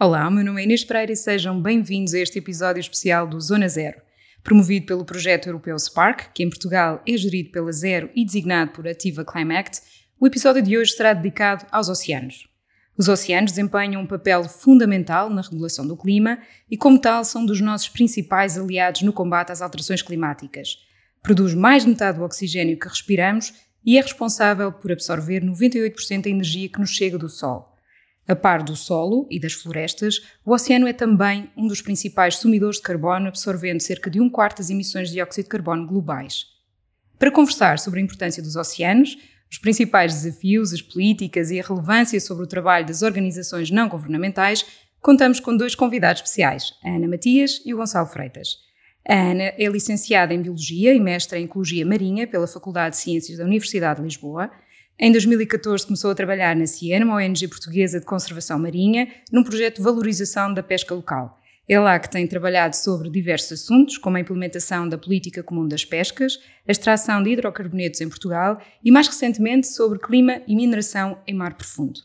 Olá, meu nome é Inês Pereira e sejam bem-vindos a este episódio especial do Zona Zero. Promovido pelo projeto europeu Spark, que em Portugal é gerido pela Zero e designado por Ativa Climact, o episódio de hoje será dedicado aos oceanos. Os oceanos desempenham um papel fundamental na regulação do clima e, como tal, são dos nossos principais aliados no combate às alterações climáticas. Produz mais de metade do oxigênio que respiramos e é responsável por absorver 98% da energia que nos chega do Sol. A par do solo e das florestas, o oceano é também um dos principais sumidores de carbono, absorvendo cerca de um quarto das emissões de dióxido de carbono globais. Para conversar sobre a importância dos oceanos, os principais desafios, as políticas e a relevância sobre o trabalho das organizações não governamentais, contamos com dois convidados especiais, a Ana Matias e o Gonçalo Freitas. A Ana é licenciada em Biologia e mestra em Ecologia Marinha pela Faculdade de Ciências da Universidade de Lisboa em 2014 começou a trabalhar na CIEN, uma ONG portuguesa de conservação marinha, num projeto de valorização da pesca local. É lá que tem trabalhado sobre diversos assuntos, como a implementação da política comum das pescas, a extração de hidrocarbonetos em Portugal e, mais recentemente, sobre clima e mineração em mar profundo.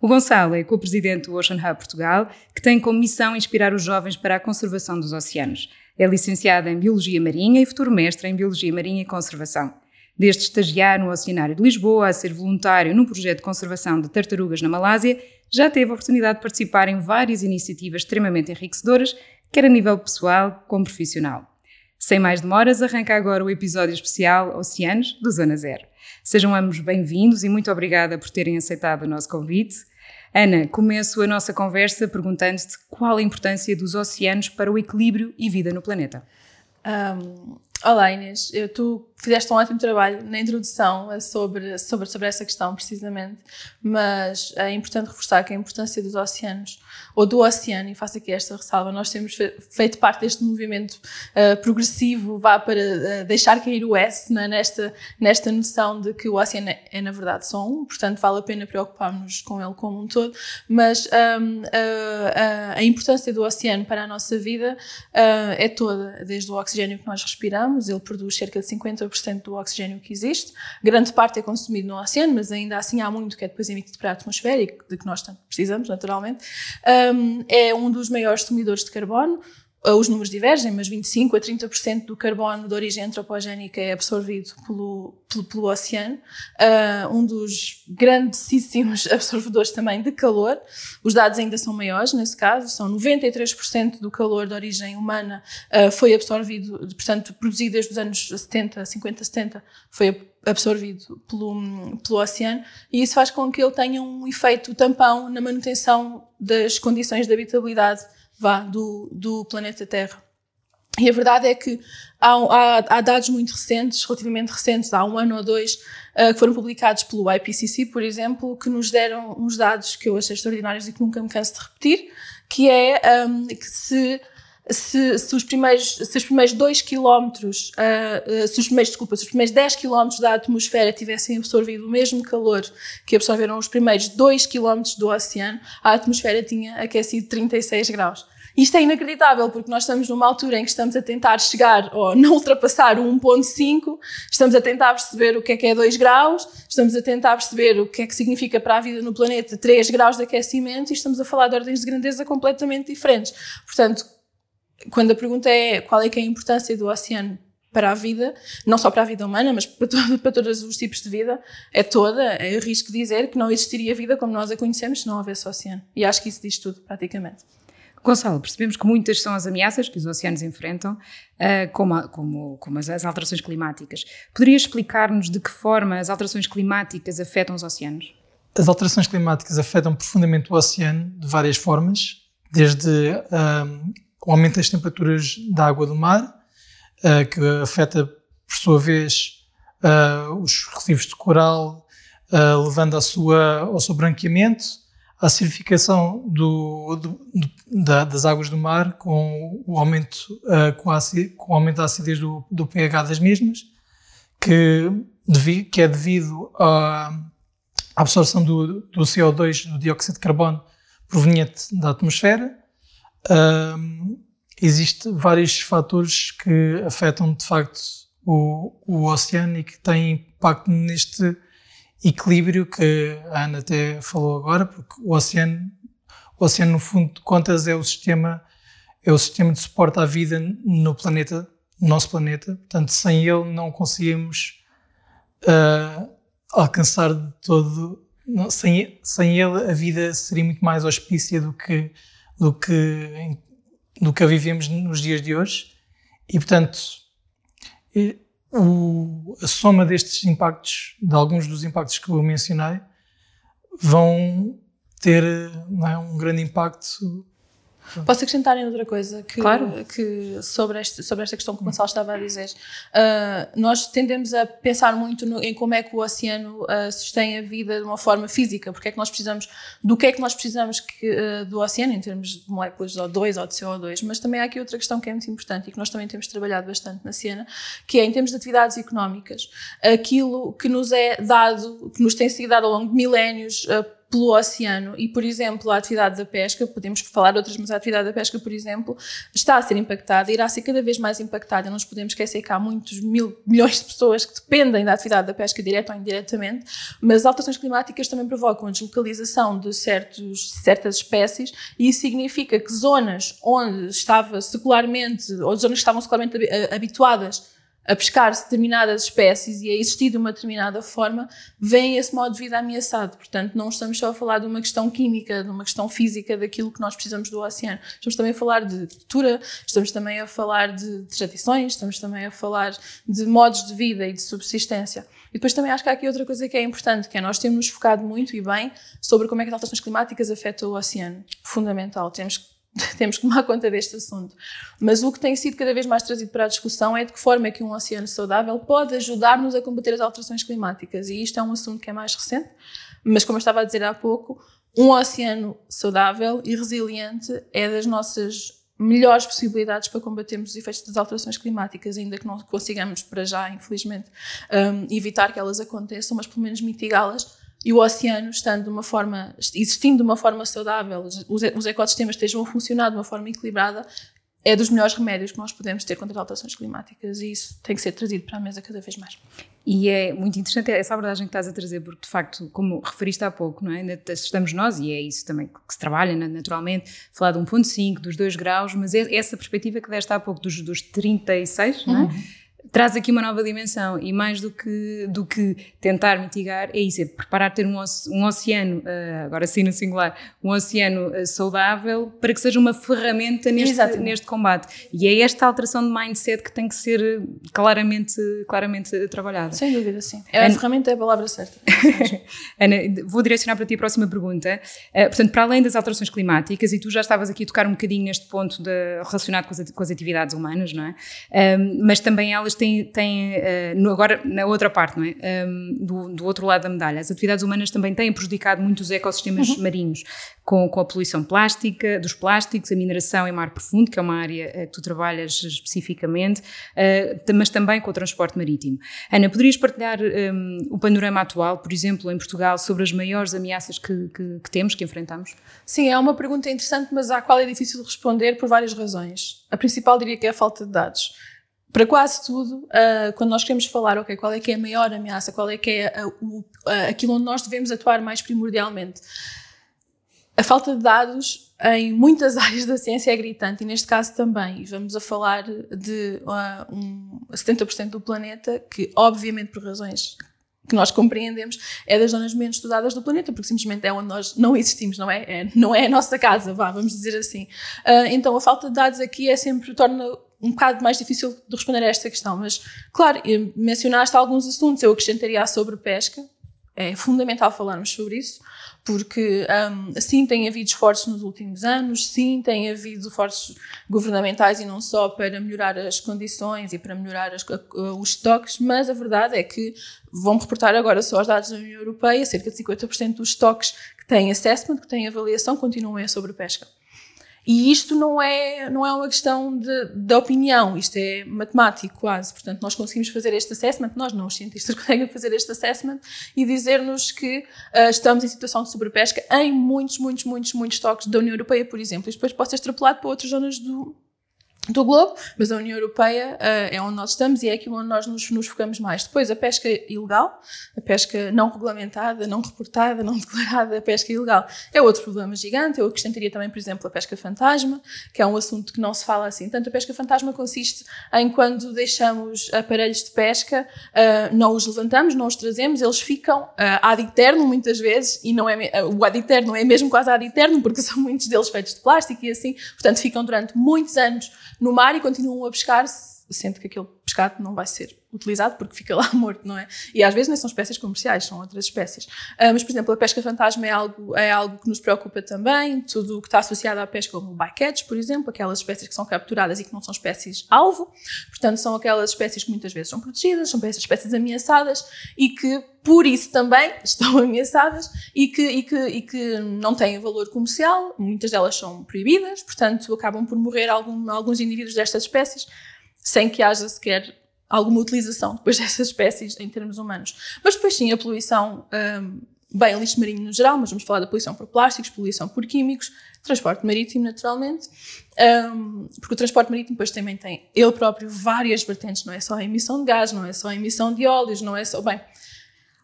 O Gonçalo é co-presidente do Ocean Hub Portugal, que tem como missão inspirar os jovens para a conservação dos oceanos. É licenciado em Biologia Marinha e futuro mestre em Biologia Marinha e Conservação. Desde estagiar no Oceanário de Lisboa a ser voluntário num projeto de conservação de tartarugas na Malásia, já teve a oportunidade de participar em várias iniciativas extremamente enriquecedoras, quer a nível pessoal como profissional. Sem mais demoras, arranca agora o episódio especial Oceanos do Zona Zero. Sejam ambos bem-vindos e muito obrigada por terem aceitado o nosso convite. Ana, começo a nossa conversa perguntando-te qual a importância dos oceanos para o equilíbrio e vida no planeta. Um, olá Inês, eu, tu fizeste um ótimo trabalho na introdução sobre, sobre, sobre essa questão, precisamente, mas é importante reforçar que a importância dos oceanos, ou do oceano, e faço aqui esta ressalva, nós temos feito parte deste movimento uh, progressivo, vá para uh, deixar cair o S né, nesta, nesta noção de que o oceano é, é, na verdade, só um, portanto vale a pena preocupar-nos com ele como um todo, mas um, uh, a importância do oceano para a nossa vida é toda, desde o oxigênio que nós respiramos, ele produz cerca de 50% 90% do oxigênio que existe. Grande parte é consumido no oceano, mas ainda assim há muito que é depois emitido para a atmosfera e de que nós precisamos, naturalmente. Um, é um dos maiores consumidores de carbono. Os números divergem, mas 25 a 30% do carbono de origem antropogénica é absorvido pelo, pelo, pelo oceano. Uh, um dos grandíssimos absorvedores também de calor. Os dados ainda são maiores nesse caso, são 93% do calor de origem humana uh, foi absorvido, portanto, produzido desde os anos 70, 50, 70, foi absorvido pelo, pelo oceano, e isso faz com que ele tenha um efeito tampão na manutenção das condições de habitabilidade vá, do, do planeta Terra. E a verdade é que há, há, há, dados muito recentes, relativamente recentes, há um ano ou dois, uh, que foram publicados pelo IPCC, por exemplo, que nos deram uns dados que eu achei extraordinários e que nunca me canso de repetir, que é um, que se se, se, os primeiros, se os primeiros 2 km, uh, uh, se os primeiros, desculpa, se os primeiros 10 km da atmosfera tivessem absorvido o mesmo calor que absorveram os primeiros 2 km do oceano, a atmosfera tinha aquecido 36 graus. Isto é inacreditável, porque nós estamos numa altura em que estamos a tentar chegar ou não ultrapassar o 1.5, estamos a tentar perceber o que é que é 2 graus, estamos a tentar perceber o que é que significa para a vida no planeta 3 graus de aquecimento e estamos a falar de ordens de grandeza completamente diferentes. Portanto, quando a pergunta é qual é que é a importância do oceano para a vida, não só para a vida humana, mas para, todo, para todos os tipos de vida, é toda. Eu arrisco dizer que não existiria vida como nós a conhecemos se não houvesse oceano. E acho que isso diz tudo, praticamente. Gonçalo, percebemos que muitas são as ameaças que os oceanos enfrentam, uh, como, a, como, como as, as, alterações climáticas. Poderia explicar-nos de que forma as alterações climáticas afetam os oceanos? As alterações climáticas afetam profundamente o oceano de várias formas, desde uh, o aumento das temperaturas da água do mar, uh, que afeta, por sua vez, os recifes de coral, levando à sua, ao seu branqueamento, a acidificação do, do, do, da, das águas do mar com o aumento, uh, com, a, com, o aumento da acidez do, pH das mesmas, que que é devido à absorção do, do CO2, do dióxido de carbono, proveniente da atmosfera. Um, Existem vários fatores que afetam de facto o, o oceano e que têm impacto neste equilíbrio que a Ana até falou agora, porque o oceano, o oceano no fundo de contas é o sistema é o sistema de suporte à vida no planeta, no nosso planeta. Portanto, sem ele não conseguimos uh, alcançar de todo. Não, sem, sem ele a vida seria muito mais auspícia do que do que do que a vivemos nos dias de hoje. E portanto, o, a soma destes impactos, de alguns dos impactos que eu mencionei, vão ter é, um grande impacto Posso acrescentar em outra coisa que, claro. que sobre, este, sobre esta questão que o Gonçalo estava a dizer. Uh, nós tendemos a pensar muito no, em como é que o oceano uh, sustém a vida de uma forma física, porque é que nós precisamos, do que é que nós precisamos que, uh, do oceano em termos de moléculas de O2 ou de CO2, mas também há aqui outra questão que é muito importante e que nós também temos trabalhado bastante na Siena, que é em termos de atividades económicas, aquilo que nos é dado, que nos tem sido dado ao longo de milénios pelo oceano e, por exemplo, a atividade da pesca, podemos falar de outras, mas a atividade da pesca, por exemplo, está a ser impactada, irá ser cada vez mais impactada. Não nos podemos esquecer que há muitos mil, milhões de pessoas que dependem da atividade da pesca, direta ou indiretamente, mas as alterações climáticas também provocam a deslocalização de certos, certas espécies e isso significa que zonas onde estava secularmente, ou zonas que estavam secularmente habituadas a pescar determinadas espécies e a existir de uma determinada forma, vem esse modo de vida ameaçado. Portanto, não estamos só a falar de uma questão química, de uma questão física daquilo que nós precisamos do oceano. Estamos também a falar de cultura, estamos também a falar de tradições, estamos também a falar de modos de vida e de subsistência. E depois também acho que há aqui outra coisa que é importante, que é nós temos nos focado muito e bem sobre como é que as alterações climáticas afetam o oceano. Fundamental. Temos temos que tomar conta deste assunto. Mas o que tem sido cada vez mais trazido para a discussão é de que forma é que um oceano saudável pode ajudar-nos a combater as alterações climáticas. E isto é um assunto que é mais recente, mas como eu estava a dizer há pouco, um oceano saudável e resiliente é das nossas melhores possibilidades para combatermos os efeitos das alterações climáticas, ainda que não consigamos para já, infelizmente, um, evitar que elas aconteçam, mas pelo menos mitigá-las e o oceano estando de uma forma, existindo de uma forma saudável, os, os ecossistemas estejam a funcionar de uma forma equilibrada, é dos melhores remédios que nós podemos ter contra as alterações climáticas e isso tem que ser trazido para a mesa cada vez mais. E é muito interessante essa abordagem que estás a trazer, porque de facto, como referiste há pouco, não é? estamos nós, e é isso também que se trabalha naturalmente, falar de 1.5, dos 2 graus, mas é essa perspectiva que deste há pouco dos, dos 36, uhum. não é? Uhum traz aqui uma nova dimensão e mais do que, do que tentar mitigar, é isso, é preparar ter um, um oceano, uh, agora sim no singular, um oceano uh, saudável para que seja uma ferramenta neste, neste combate. E é esta alteração de mindset que tem que ser eh, claramente, claramente trabalhada. Sem dúvida, sim. É a ferramenta é a palavra certa. Ana, vou direcionar para ti a próxima pergunta. Uh, portanto, para além das alterações climáticas, e tu já estavas aqui a tocar um bocadinho neste ponto de, relacionado com as, com as atividades humanas, não é? mas também elas têm, têm uh, agora na outra parte, não é? Um, do, do, outro lado da medalha, as atividades humanas também têm prejudicado muito os ecossistemas uhum. marinhos, com, com a poluição plástica, dos plásticos, a mineração em mar profundo, que é uma área uh, que tu trabalhas especificamente, uh, mas também com o transporte marítimo. Ana, poderias partilhar um, o panorama atual, por exemplo, em Portugal, sobre as maiores ameaças que, que, que temos, que enfrentamos? Sim, é uma pergunta interessante, mas à qual é difícil responder por várias razões. A principal diria que é a falta de dados para quase tudo, uh, quando nós queremos falar, ok, qual é que é a maior ameaça, qual é que é o, uh, aquilo onde nós devemos atuar mais primordialmente, a falta de dados em muitas áreas da ciência é gritante e neste caso também. E vamos a falar de uh, um 70% do planeta que, obviamente, por razões que nós compreendemos, é das zonas menos estudadas do planeta, porque simplesmente é onde nós não existimos, não é? é não é a nossa casa, vá, vamos dizer assim. Uh, então, a falta de dados aqui é sempre, torna um bocado mais difícil de responder a esta questão, mas, claro, mencionaste alguns assuntos, eu acrescentaria sobre pesca, é fundamental falarmos sobre isso, porque um, sim tem havido esforços nos últimos anos, sim tem havido esforços governamentais e não só para melhorar as condições e para melhorar as, os estoques, mas a verdade é que vão reportar agora só os dados da União Europeia, cerca de 50% dos estoques que têm assessment, que têm avaliação, continuam a sobrepesca. E isto não é, não é uma questão de, de opinião, isto é matemático quase. Portanto, nós conseguimos fazer este assessment, nós não, os cientistas conseguem fazer este assessment e dizer-nos que uh, estamos em situação de sobrepesca em muitos, muitos, muitos, muitos toques da União Europeia, por exemplo. E depois pode ser extrapolado para outras zonas do, do globo, mas a União Europeia uh, é onde nós estamos e é aquilo onde nós nos, nos, focamos mais. Depois, a pesca ilegal, a pesca não regulamentada, não reportada, não declarada, a pesca ilegal é outro problema gigante. Eu acrescentaria também, por exemplo, a pesca fantasma, que é um assunto que não se fala assim. Tanto a pesca fantasma consiste em quando deixamos aparelhos de pesca, uh, não os levantamos, não os trazemos, eles ficam uh, ad eterno muitas vezes, e não é, uh, o ad eterno é mesmo quase ad eterno, porque são muitos deles feitos de plástico e assim, portanto ficam durante muitos anos no mar e continuam a pescar, sendo que aquele pescado não vai ser utilizado porque fica lá morto, não é? E às vezes nem são espécies comerciais, são outras espécies. Uh, mas, por exemplo, a pesca fantasma é algo, é algo que nos preocupa também, tudo o que está associado à pesca, como bycatch, por exemplo, aquelas espécies que são capturadas e que não são espécies-alvo, portanto, são aquelas espécies que muitas vezes são protegidas, são espécies ameaçadas e que, por isso também, estão ameaçadas e que, e que, e que não têm valor comercial, muitas delas são proibidas, portanto, acabam por morrer algum, alguns indivíduos destas espécies sem que haja sequer alguma utilização depois dessas espécies em termos humanos. Mas depois sim, a poluição, um, bem, lixo marinho no geral, mas vamos falar da poluição por plásticos, poluição por químicos, transporte marítimo, naturalmente, um, porque o transporte marítimo depois também tem ele próprio várias vertentes, não é só a emissão de gás, não é só a emissão de óleos, não é só, bem,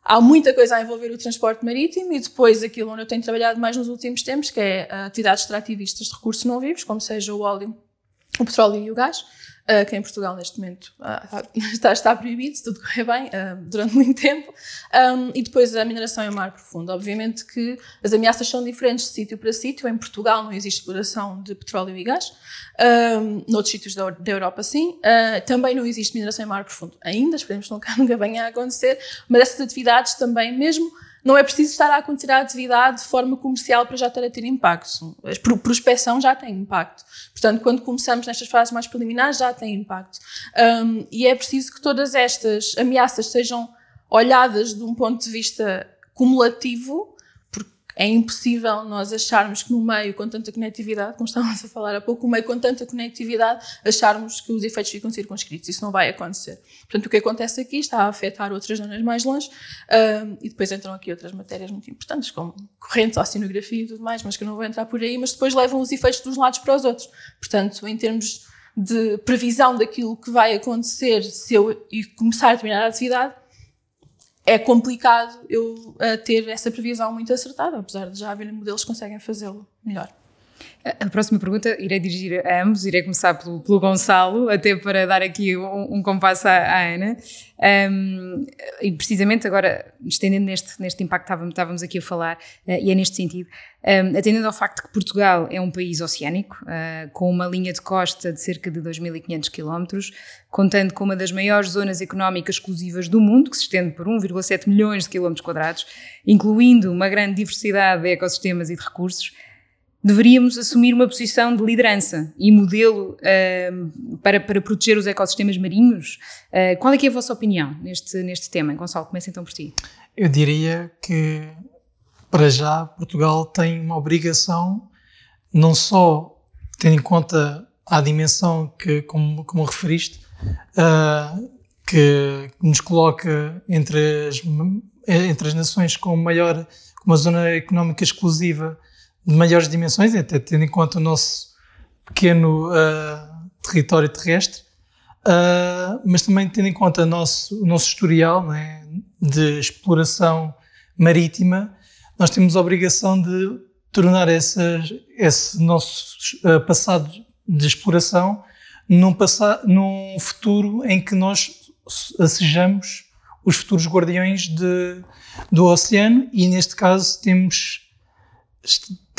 há muita coisa a envolver o transporte marítimo e depois aquilo onde eu tenho trabalhado mais nos últimos tempos, que é atividades extrativistas de recursos não vivos, como seja o óleo, o petróleo e o gás, uh, que em Portugal neste momento uh, está, está, proibido, se tudo correr bem, uh, durante muito tempo, um, e depois a mineração em mar profundo. Obviamente que as ameaças são diferentes de sítio para sítio. Em Portugal não existe exploração de petróleo e gás, um, noutros sítios da, da Europa sim. também não existe mineração em mar profundo ainda, esperemos que nunca, nunca venha a acontecer, mas essas atividades também, mesmo não é preciso estar a acontecer a atividade de forma comercial para já estar a ter impacto. A prospecção já tem impacto. Portanto, quando começamos nestas fases mais preliminares, já tem impacto. Um, e é preciso que todas estas ameaças sejam olhadas de um ponto de vista cumulativo é impossível nós acharmos que no meio com tanta conectividade, como estávamos a falar há pouco, no meio com tanta conectividade, acharmos que os efeitos ficam circunscritos. Isso não vai acontecer. Portanto, o que acontece aqui está a afetar outras zonas mais longe um, e depois entram aqui outras matérias muito importantes, como correntes, oceanografia e tudo mais, mas que eu não vou entrar por aí, mas depois levam os efeitos dos lados para os outros. Portanto, em termos de previsão daquilo que vai acontecer se eu começar a determinada atividade, é complicado eu uh, ter essa previsão muito acertada, apesar de já haver modelos que conseguem fazê-lo melhor. A próxima pergunta irei dirigir a ambos, irei começar pelo, pelo Gonçalo, até para dar aqui um, um compasso à, à Ana. Um, e precisamente agora, estendendo neste, neste impacto que estávamos, estávamos aqui a falar, uh, e é neste sentido, um, atendendo ao facto que Portugal é um país oceânico, uh, com uma linha de costa de cerca de 2.500 km, contando com uma das maiores zonas económicas exclusivas do mundo, que se estende por 1,7 milhões de km quadrados, incluindo uma grande diversidade de ecossistemas e de recursos, deveríamos assumir uma posição de liderança e modelo uh, para, para proteger os ecossistemas marinhos. Uh, qual é que é a vossa opinião neste, neste tema? Gonçalo, começa então por ti. Eu diria que, para já, Portugal tem uma obrigação, não só tendo em conta a dimensão que, como, como referiste, uh, que nos coloca entre as, entre as nações com maior, com uma zona económica exclusiva de maiores dimensões, até tendo em conta o nosso pequeno uh, território terrestre, uh, mas também tendo em conta nosso, o nosso historial né, de exploração marítima, nós temos a obrigação de tornar essa, esse nosso uh, passado de exploração num, passado, num futuro em que nós sejamos os futuros guardiões de, do oceano e neste caso temos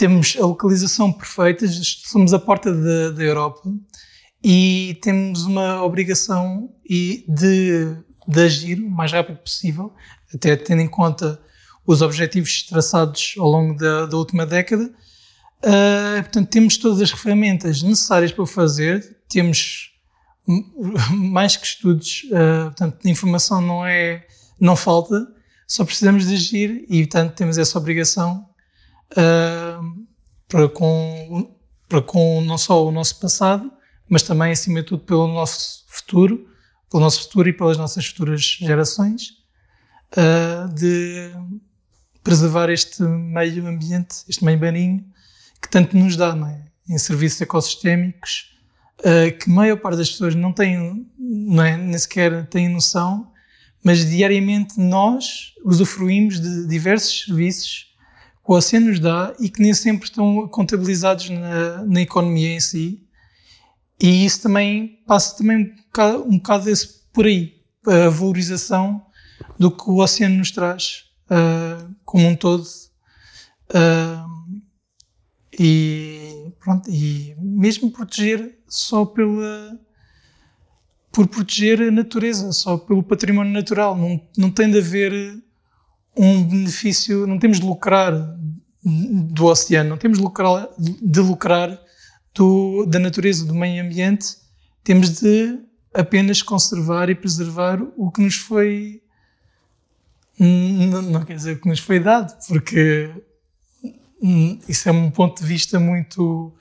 temos a localização perfeita, somos a porta da Europa e temos uma obrigação de, de agir o mais rápido possível, até tendo em conta os objetivos traçados ao longo da, da última década. Uh, portanto, temos todas as ferramentas necessárias para o fazer, temos mais que estudos, uh, portanto, a informação não é, não falta, só precisamos de agir e, portanto, temos essa obrigação uh, para, com, para com não só o nosso passado, mas também, acima de tudo, pelo nosso futuro, pelo nosso futuro e pelas nossas futuras gerações, uh, de preservar este meio ambiente, este meio marinho, que tanto nos dá, é? Em serviços ecossistémicos, uh, que a maior parte das pessoas não tem, não é, nem sequer tem noção, mas diariamente nós usufruímos de diversos serviços o nos dá e que nem sempre estão contabilizados na, na economia em si. E isso também passa também um bocado, um bocado por aí, a valorização do que o oceano nos traz uh, como um todo. Uh, e, pronto, e mesmo proteger só pela por proteger a natureza, só pelo património natural. Não, não tem de haver um benefício, não temos de lucrar do oceano, não temos de lucrar, de lucrar do, da natureza, do meio ambiente, temos de apenas conservar e preservar o que nos foi. Não, não quer dizer o que nos foi dado, porque isso é um ponto de vista muito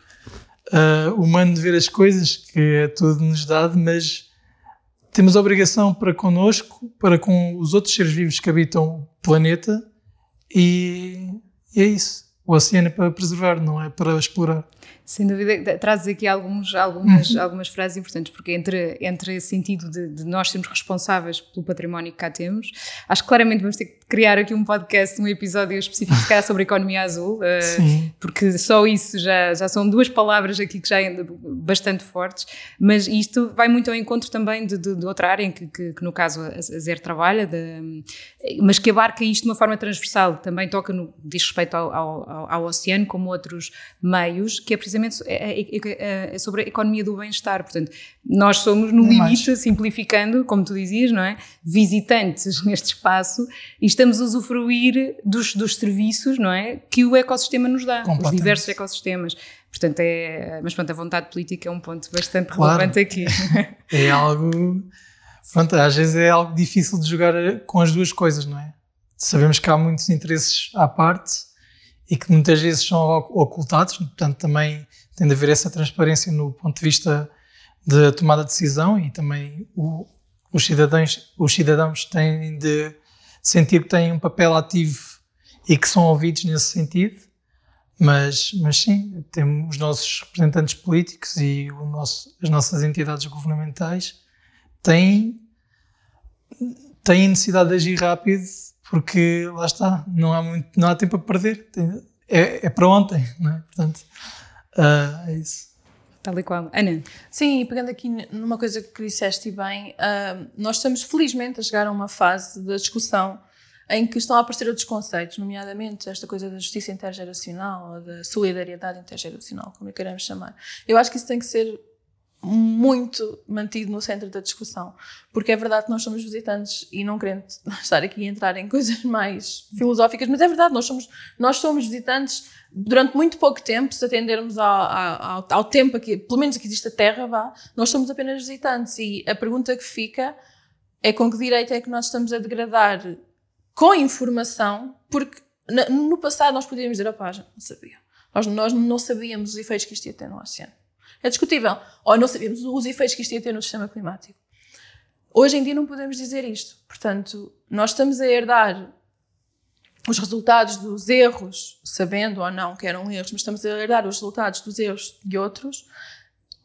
uh, humano de ver as coisas, que é tudo nos dado, mas temos a obrigação para connosco, para com os outros seres vivos que habitam o planeta, e, e é isso. O oceano é para preservar, não é para explorar. Sem dúvida, trazes aqui alguns, algumas, uhum. algumas frases importantes, porque entre, entre esse sentido de, de, nós sermos responsáveis pelo património que cá temos, acho que claramente vamos ter que criar aqui um podcast, um episódio específico sobre a economia azul, uh, porque só isso já, já são duas palavras aqui que já é bastante fortes, mas isto vai muito ao encontro também de, de, de outra área em que, que, que, no caso a, Zer trabalha, de, mas que abarca isto de uma forma transversal, também toca no, diz respeito ao, ao, ao oceano como outros meios, que é precisamente é, é, sobre a economia do bem-estar, portanto nós somos no limite, simplificando, como tu dizias, não é? Visitantes neste espaço e estamos a usufruir dos, dos serviços, não é? Que o ecossistema nos dá, os diversos ecossistemas. Portanto, é, mas pronto, a vontade política é um ponto bastante claro. relevante aqui. É algo, pronto, às vezes é algo difícil de jogar com as duas coisas, não é? Sabemos que há muitos interesses à parte e que muitas vezes são ocultados, portanto também tem de haver essa transparência no ponto de vista de tomada de decisão e também o, os, cidadãos, os cidadãos têm de sentir que têm um papel ativo e que são ouvidos nesse sentido. Mas, mas sim, temos os nossos representantes políticos e nosso, as nossas entidades governamentais têm, têm necessidade de agir rápido porque lá está, não há, muito, não há tempo a perder, é, é para ontem, não é? Portanto, uh, é isso. Tal e qual. Ana? Sim, e pegando aqui numa coisa que disseste bem, uh, nós estamos felizmente a chegar a uma fase da discussão em que estão a aparecer outros conceitos, nomeadamente esta coisa da justiça intergeracional, ou da solidariedade intergeracional, como queremos chamar. Eu acho que isso tem que ser muito mantido no centro da discussão, porque é verdade que nós somos visitantes e não querendo estar aqui a entrar em coisas mais filosóficas, mas é verdade, nós somos, nós somos visitantes durante muito pouco tempo, se atendermos ao, ao, ao tempo aqui, pelo menos que existe a Terra, vá, nós somos apenas visitantes e a pergunta que fica é com que direito é que nós estamos a degradar com informação, porque no passado nós podíamos dizer, opá, já não sabia. Nós, nós não sabíamos os efeitos que isto ia ter no oceano. É discutível. Ou não sabíamos os efeitos que isto ia ter no sistema climático. Hoje em dia não podemos dizer isto. Portanto, nós estamos a herdar os resultados dos erros, sabendo ou não que eram erros, mas estamos a herdar os resultados dos erros de outros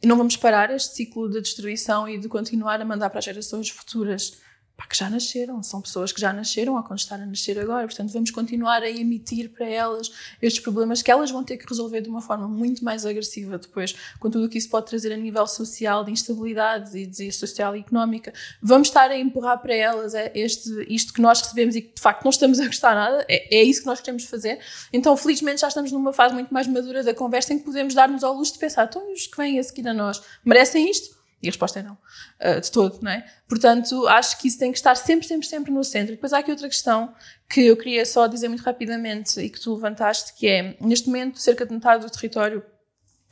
e não vamos parar este ciclo de destruição e de continuar a mandar para as gerações futuras pá, que já nasceram, são pessoas que já nasceram ou quando estão a nascer agora, portanto vamos continuar a emitir para elas estes problemas que elas vão ter que resolver de uma forma muito mais agressiva depois, com tudo o que isso pode trazer a nível social, de instabilidade e de social e económica. Vamos estar a empurrar para elas é este, isto que nós recebemos e que de facto não estamos a gostar nada, é, é isso que nós queremos fazer. Então felizmente já estamos numa fase muito mais madura da conversa em que podemos dar-nos ao luxo de pensar, então os que vêm a seguir a nós merecem isto? E a resposta é não, uh, de todo, não é? Portanto, acho que isso tem que estar sempre, sempre, sempre no centro. Depois há aqui outra questão que eu queria só dizer muito rapidamente e que tu levantaste, que é, neste momento, cerca de metade do território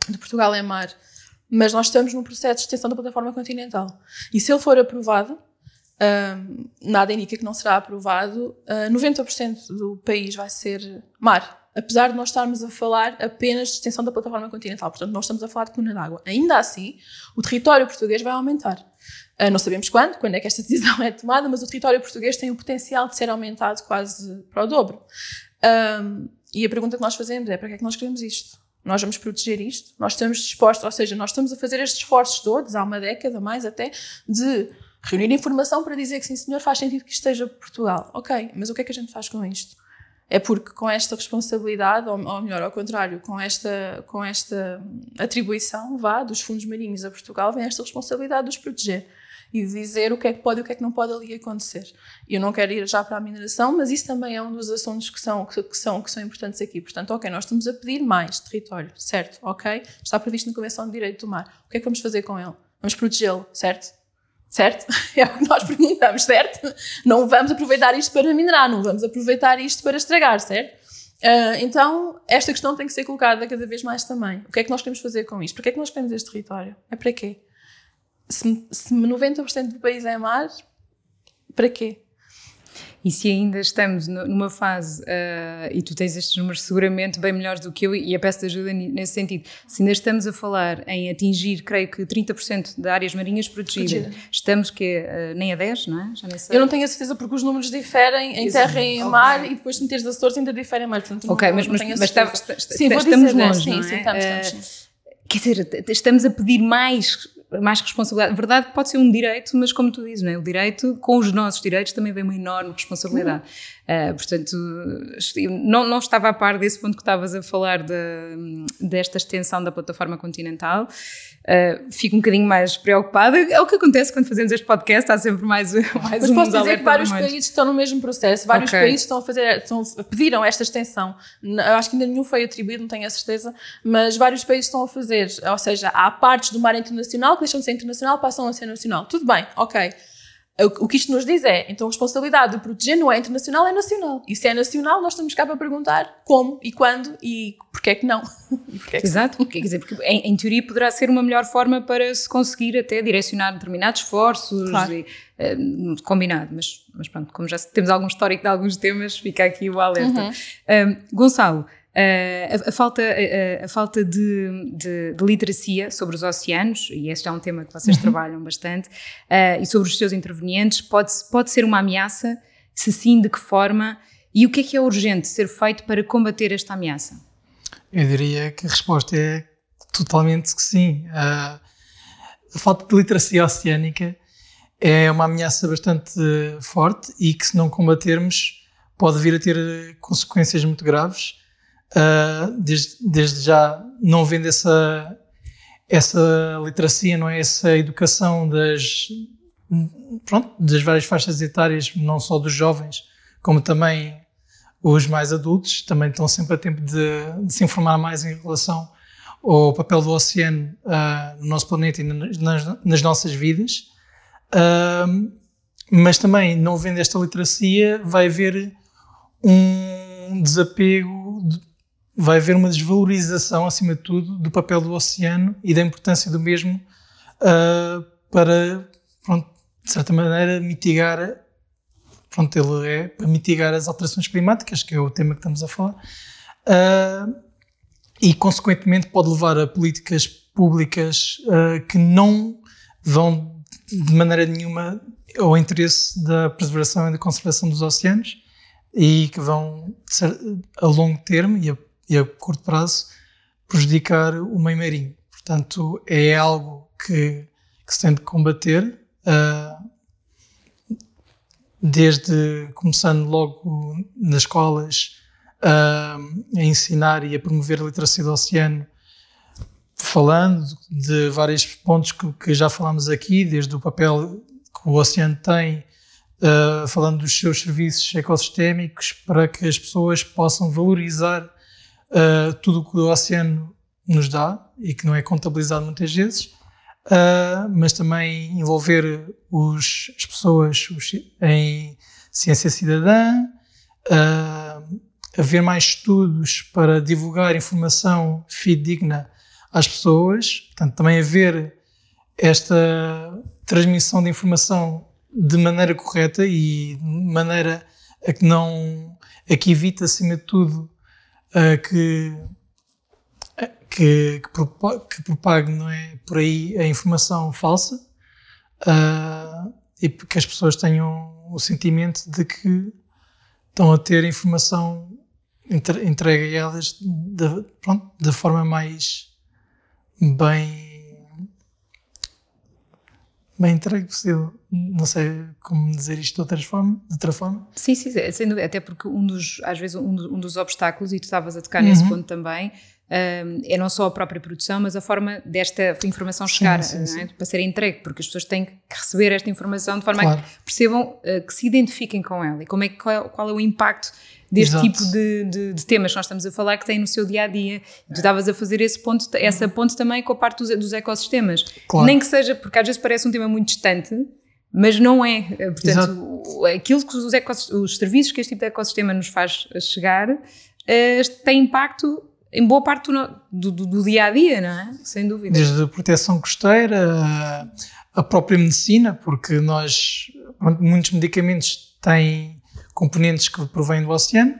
de Portugal é mar, mas nós estamos num processo de extensão da plataforma continental. E se ele for aprovado, uh, nada indica que não será aprovado, uh, ah, 90% do país vai ser mar. Apesar de nós estarmos a falar apenas de extensão da plataforma continental. Portanto, nós estamos a falar de coluna d'água. Ainda assim, o território português vai aumentar. Uh, não sabemos quando, quando é que esta decisão é tomada, mas o território português tem o potencial de ser aumentado quase para o dobro. Um, e a pergunta que nós fazemos é: para que é que nós queremos isto? Nós vamos proteger isto? Nós estamos dispostos, ou seja, nós estamos a fazer estes esforços todos, há uma década mais até, de reunir informação para dizer que sim, senhor, faz sentido que isto esteja Portugal. Ok, mas o que é que a gente faz com isto? É porque com esta responsabilidade, ou, ou melhor, ao contrário, com esta, com esta atribuição, vá, dos fundos marinhos a Portugal, vem esta responsabilidade de os proteger e dizer o que é que pode e o que é que não pode ali acontecer. Eu não quero ir já para a mineração, mas isso também é um dos assuntos que são, que, que, são, que são importantes aqui. Portanto, ok, nós estamos a pedir mais território, certo? Ok? Está previsto na Convenção de Direito do Mar. O que é que vamos fazer com ele? Vamos protegê-lo, certo? Certo? É o que nós perguntamos, certo? Não vamos aproveitar isto para minerar, não vamos aproveitar isto para estragar, certo? Uh, então, esta questão tem que ser colocada cada vez mais também. O que é que nós queremos fazer com isto? Para que é que nós queremos este território? É para quê? se, se 90% do país é mar, para quê? E se ainda estamos numa fase, uh, e tu tens estes números seguramente bem melhores do que eu, e a peço de ajuda nesse sentido, se ainda estamos a falar em atingir, creio que 30% de áreas marinhas protegidas, Protegida. estamos que uh, nem a 10, não é? Já nem sei. Eu não tenho a certeza porque os números diferem em terra e em okay. mar, e depois se meteres Açores ainda diferem mais. Portanto, ok, não, mas, não mas, mas está, está, sim, estamos dizer, longe, sim, não é? Sim, estamos, estamos, sim. Uh, quer dizer, estamos a pedir mais mais responsabilidade. Verdade que pode ser um direito, mas como tu dizes, não é? o direito, com os nossos direitos, também vem uma enorme responsabilidade. Uh, portanto, não, não estava a par desse ponto que estavas a falar de, desta extensão da plataforma continental. Uh, fico um bocadinho mais preocupada. É o que acontece quando fazemos este podcast, há sempre mais, mais Mas um posso dizer que vários países estão no mesmo processo, vários okay. países estão a fazer, estão, pediram esta extensão. Eu acho que ainda nenhum foi atribuído, não tenho a certeza, mas vários países estão a fazer. Ou seja, há partes do mar internacional que deixam de ser internacional, passam a ser nacional. Tudo bem, ok. O que isto nos diz é, então a responsabilidade de proteger não é internacional, é nacional. E se é nacional, nós estamos cá para perguntar como e quando e porquê é que não. Porquê é que Exato, porque, quer dizer, porque em, em, teoria poderá ser uma melhor forma para se conseguir até direcionar determinados esforços claro. e, uh, combinado, mas, mas pronto, como já temos algum histórico de alguns temas, fica aqui o alerta. Uhum. Um, Gonçalo, Uh, a, a, falta, a, a falta de, de, de, literacia sobre os oceanos, e este é um tema que vocês uhum. trabalham bastante, uh, e sobre os seus intervenientes, pode, pode ser uma ameaça? Se sim, de que forma? E o que é que é urgente ser feito para combater esta ameaça? Eu diria que a resposta é totalmente que sim. Uh, a falta de literacia oceânica é uma ameaça bastante forte e que, se não combatermos, pode vir a ter consequências muito graves uh, desde, desde já não vendo essa, essa literacia, não é? essa educação das, pronto, das várias faixas etárias, não só dos jovens, como também os mais adultos, também estão sempre a tempo de, de se informar mais em relação ao papel do oceano uh, no nosso planeta e nas, nas nossas vidas. Uh, mas também, não vendo esta literacia, vai haver um desapego vai haver uma desvalorização, acima de tudo, do papel do oceano e da importância do mesmo uh, para, pronto, de certa maneira, mitigar. Pronto, ele é para mitigar as alterações climáticas, que é o tema que estamos a falar, uh, e, consequentemente, pode levar a políticas públicas uh, que não vão, de maneira nenhuma, ao interesse da preservação e da conservação dos oceanos e que vão, a longo termo e a e a curto prazo prejudicar o meio marinho. Portanto, é algo que, que se tem de combater, uh, desde começando logo nas escolas uh, a ensinar e a promover a literacia do oceano, falando de vários pontos que, que já falámos aqui, desde o papel que o oceano tem, uh, falando dos seus serviços ecossistémicos, para que as pessoas possam valorizar uh, tudo o que o oceano nos dá e que não é contabilizado muitas vezes, uh, mas também envolver os, as pessoas os, em ciência cidadã, uh, haver mais estudos para divulgar informação fidedigna às pessoas, portanto, também haver esta transmissão de informação de maneira correta e de maneira a que não a que evite acima de tudo uh, que, que, que, propague, que, propague, não é, por aí a informação falsa uh, e que as pessoas tenham o sentimento de que estão a ter informação entregue a elas da, da forma mais bem bem entregue possível. Não sei como dizer isto de outra forma. De outra forma. Sim, sim, sem dúvida. Até porque um dos, às vezes, um, um dos obstáculos, e tu estavas a tocar uhum. nesse ponto também, um, é não só a própria produção, mas a forma desta informação chegar, sim, sim, é? para ser entregue, porque as pessoas têm que receber esta informação de forma claro. a que percebam, uh, que se identifiquem com ela e como é, qual, é, qual é o impacto deste Exato. tipo de, de, de, temas que nós estamos a falar que têm no seu dia a dia. Tu estavas a fazer esse ponto, essa ponte também com a parte dos, dos ecossistemas. Claro. Nem que seja, porque às vezes parece um tema muito distante, mas não é. Portanto, Exato. aquilo que os, os serviços que este tipo de ecossistema nos faz chegar uh, tem impacto em boa parte do, do, do, dia a dia, não é? Sem dúvida. Desde a proteção costeira, a própria medicina, porque nós, muitos medicamentos têm componentes que provêm do oceano.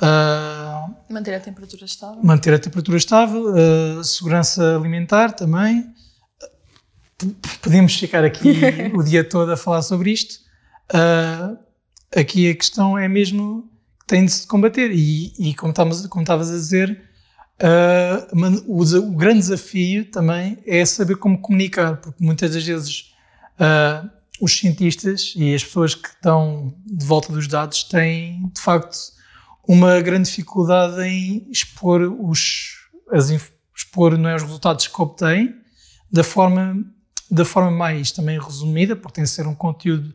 Uh, manter a temperatura estável. Manter a temperatura estável, uh, segurança alimentar também. Podemos ficar aqui o dia todo a falar sobre isto. Uh, aqui a questão é mesmo que tem de se combater. E, e como, estavas, como estavas a dizer, o, o, grande desafio também é saber como comunicar, porque muitas das vezes os cientistas e as pessoas que estão de volta dos dados têm, de facto, uma grande dificuldade em expor os, as, expor não é, os resultados que obtêm da forma, da forma mais também resumida, porque tem de ser um conteúdo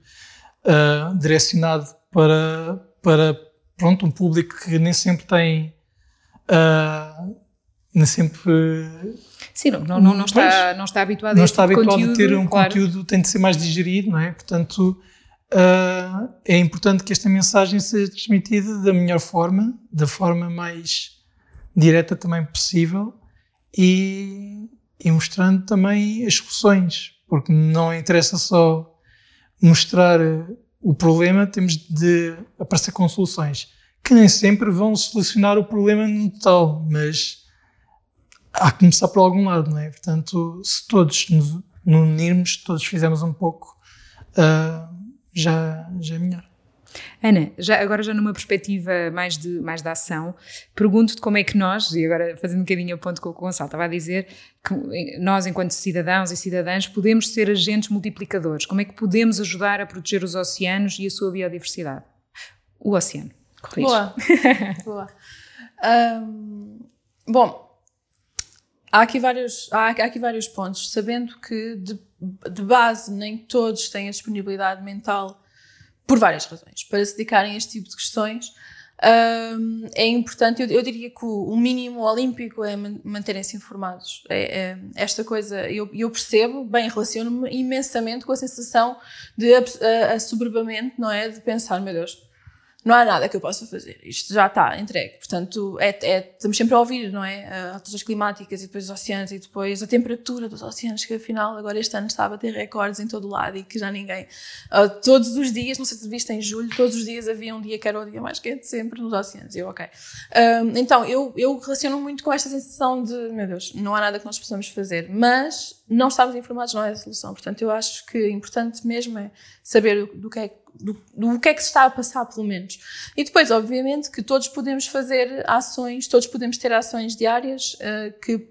uh, direcionado para, para pronto, um público que nem sempre tem uh, nem sempre Sim, não, não, não, está, não está habituado não a está habituado conteúdo, a ter um claro. conteúdo, tem de ser mais digerido, não é? Portanto, uh, é importante que esta mensagem seja transmitida da melhor forma, da forma mais direta também possível e, e mostrando também as soluções, porque não interessa só mostrar o problema, temos de aparecer com soluções que nem sempre vão solucionar o problema no total, mas há que começar por algum lado, não é? Portanto, se todos nos unirmos, todos fizermos um pouco, uh, já, já é melhor. Ana, já, agora já numa perspectiva mais de, mais de ação, pergunto-te como é que nós, e agora fazendo um bocadinho a ponto com o que o Gonçalo estava a dizer, que nós, enquanto cidadãos e cidadãs, podemos ser agentes multiplicadores. Como é que podemos ajudar a proteger os oceanos e a sua biodiversidade? O oceano. Corrige. Boa. Boa. Um, bom, há aqui vários, há, aqui vários pontos, sabendo que de, de base nem todos têm a disponibilidade mental, por várias razões, para se dedicarem a este tipo de questões. Um, é importante, eu, eu, diria que o, mínimo olímpico é manterem-se informados. É, é, esta coisa, eu, eu percebo, bem, relaciono-me imensamente com a sensação de assoberbamento, não é? De pensar, meu Deus, não há nada que eu possa fazer, isto já está entregue. Portanto, é, é, estamos sempre a ouvir, não é? Alterações climáticas e depois os oceanos e depois a temperatura dos oceanos, que afinal agora este ano estava a ter recordes em todo o lado e que já ninguém. Uh, todos os dias, não sei se viste em julho, todos os dias havia um dia que era o dia mais quente sempre nos oceanos. Eu, ok. Então, eu, eu relaciono muito com esta sensação de, meu Deus, não há nada que nós possamos fazer, mas não estarmos informados não é a solução. Portanto, eu acho que importante mesmo é saber do, do que é que do, do que é que se está a passar, pelo menos. E depois, obviamente, que todos podemos fazer ações, todos podemos ter ações diárias uh, que,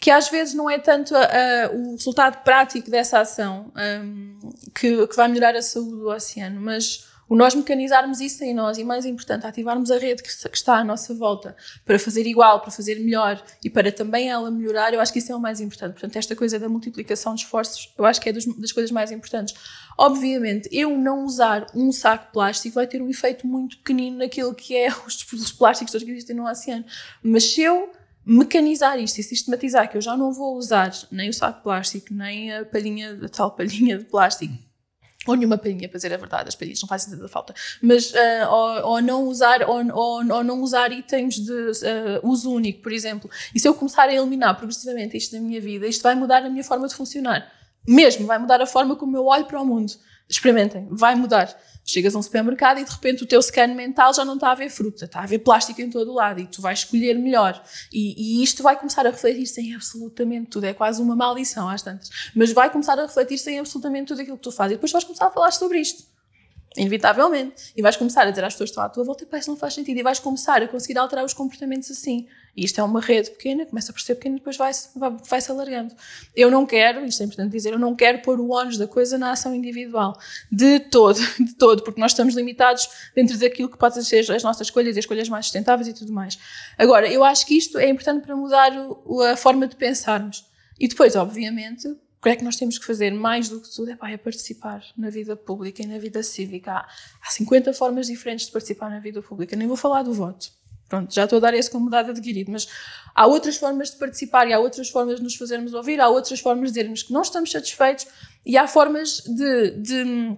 que às vezes não é tanto uh, o resultado prático dessa ação um, ehm, que, que vai melhorar a saúde do oceano, mas o nós mecanizarmos isso em nós e, mais importante, ativarmos a rede que está à nossa volta para fazer igual, para fazer melhor e para também ela melhorar, eu acho que isso é o mais importante. Portanto, esta coisa da multiplicação de esforços, eu acho que é das coisas mais importantes. Obviamente, eu não usar um saco plástico vai ter um efeito muito pequenino naquilo que é os, os plásticos que existem no oceano. Mas se eu mecanizar isto e sistematizar que eu já não vou usar nem o saco plástico, nem a palhinha, a tal palhinha de plástico, ou nenhuma palhinha, para dizer a verdade, as palhinhas não fazem tanta falta, mas uh, ou, ou, não usar ou, ou, ou, não usar itens de uh, uso único, por exemplo. E se eu começar a eliminar progressivamente isto da minha vida, isto vai mudar a minha forma de funcionar. Mesmo, vai mudar a forma como eu olho para o mundo. Experimentem, vai mudar. Chegas a um supermercado e de repente o teu scan mental já não está a ver fruta, está a ver plástico em todo o lado e tu vais escolher melhor. E, e isto vai começar a refletir-se em absolutamente tudo. É quase uma maldição às tantas. Mas vai começar a refletir-se em absolutamente tudo aquilo que tu fazes. E depois vais começar a falar sobre isto. Inevitavelmente. E vais começar a dizer às pessoas que estão à tua volta, pá, isso não faz sentido. E vais começar a conseguir alterar os comportamentos assim. E isto é uma rede pequena, começa por ser pequena e depois vai-se vai, vai -se alargando. Eu não quero, isto é importante dizer, eu não quero pôr o ónus da coisa na ação individual. De todo, de todo, porque nós estamos limitados dentro daquilo que podem ser as nossas escolhas e as escolhas mais sustentáveis e tudo mais. Agora, eu acho que isto é importante para mudar o, a forma de pensarmos. E depois, obviamente, o que é que nós temos que fazer mais do que tudo? É, pá, é participar na vida pública e na vida cívica. Há, há 50 formas diferentes de participar na vida pública. Nem vou falar do voto. Pronto, já estou a dar esse como dado adquirido, mas há outras formas de participar e há outras formas de nos fazermos ouvir, há outras formas de dizermos que não estamos satisfeitos e há formas de, de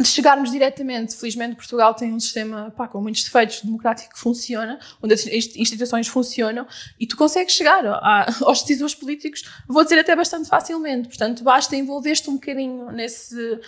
de chegarmos diretamente, felizmente Portugal tem um sistema pá, com muitos defeitos democrático que funciona, onde as instituições funcionam e tu consegues chegar a, aos decisores políticos, vou dizer até bastante facilmente. Portanto, basta envolver-te um bocadinho nesse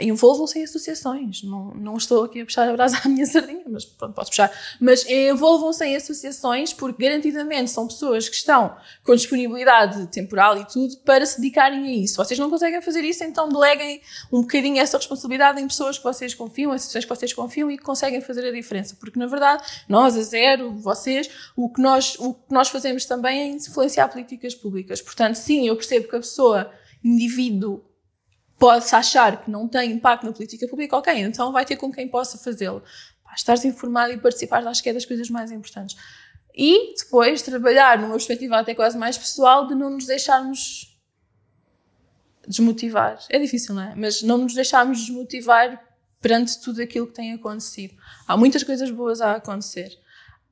envolvam-se em associações. Não, não estou aqui a puxar a brasa à minha sardinha, mas pronto, posso puxar. Mas envolvam-se em associações porque garantidamente são pessoas que estão com disponibilidade temporal e tudo para se dedicarem a isso. Vocês não conseguem fazer isso, então deleguem um bocadinho essa responsabilidade em pessoas que vocês confiam, associações que vocês confiam e que conseguem fazer a diferença. Porque na verdade, nós, a zero, vocês, o que nós, o que nós fazemos também é influenciar políticas públicas. Portanto, sim, eu percebo que a pessoa, indivíduo, pode-se achar que não tem impacto na política pública, ok, então vai ter com quem possa fazê-lo. Estares informado e participar, acho que é das coisas mais importantes. E depois trabalhar numa perspectiva até quase mais pessoal de não nos deixarmos desmotivar. É difícil, não é? Mas não nos deixarmos desmotivar perante tudo aquilo que tem acontecido. Há muitas coisas boas a acontecer.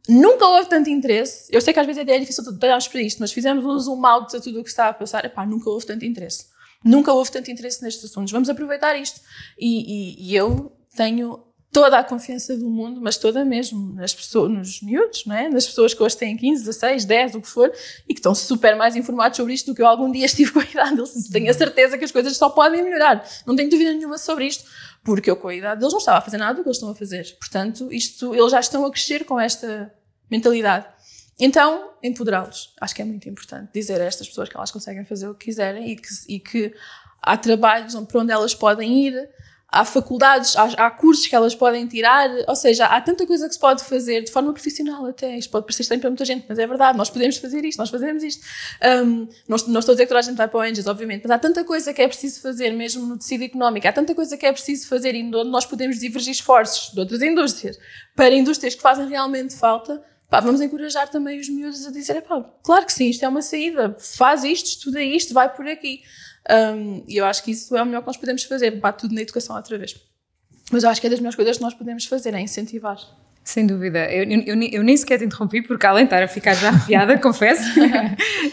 Nunca houve tanto interesse. Eu sei que às vezes é difícil olharmos para isto, mas fizemos um zoom out de tudo o que está a passar. Epá, nunca houve tanto interesse. Nunca houve tanto interesse nestes assuntos. Vamos aproveitar isto. E, e, e eu tenho toda a confiança do mundo, mas toda mesmo, nas pessoas, nos miúdos, não é? nas pessoas que hoje têm 15, 16, 10, o que for, e que estão super mais informados sobre isto do que eu algum dia estive com a idade deles. Tenho a certeza que as coisas só podem melhorar. Não tenho dúvida nenhuma sobre isto, porque eu com a idade deles não estava a fazer nada do que eles estão a fazer. Portanto, isto, eles já estão a crescer com esta mentalidade. Então, empoderá-los. Acho que é muito importante dizer a estas pessoas que elas conseguem fazer o que quiserem e que, e que há trabalhos para onde elas podem ir, há faculdades, há, há, cursos que elas podem tirar, ou seja, há tanta coisa que se pode fazer de forma profissional até. Isto pode parecer estranho para muita gente, mas é verdade, nós podemos fazer isto, nós fazemos isto. Um, não, não estou a dizer que toda a gente vai para o Angels, obviamente, mas há tanta coisa que é preciso fazer, mesmo no tecido económico, há tanta coisa que é preciso fazer e onde nós podemos divergir esforços de outras indústrias para indústrias que fazem realmente falta Pá, vamos encorajar também os miúdos a dizer, pá, claro que sim, isto é uma saída, faz isto, estuda isto, vai por aqui. Um, e eu acho que isso é o melhor que nós podemos fazer, bate tudo na educação outra vez. Mas eu acho que é das melhores coisas que nós podemos fazer, é incentivar. Sem dúvida. Eu, eu, eu, nem sequer te interrompi, porque além de estar a ficar já arrepiada, confesso,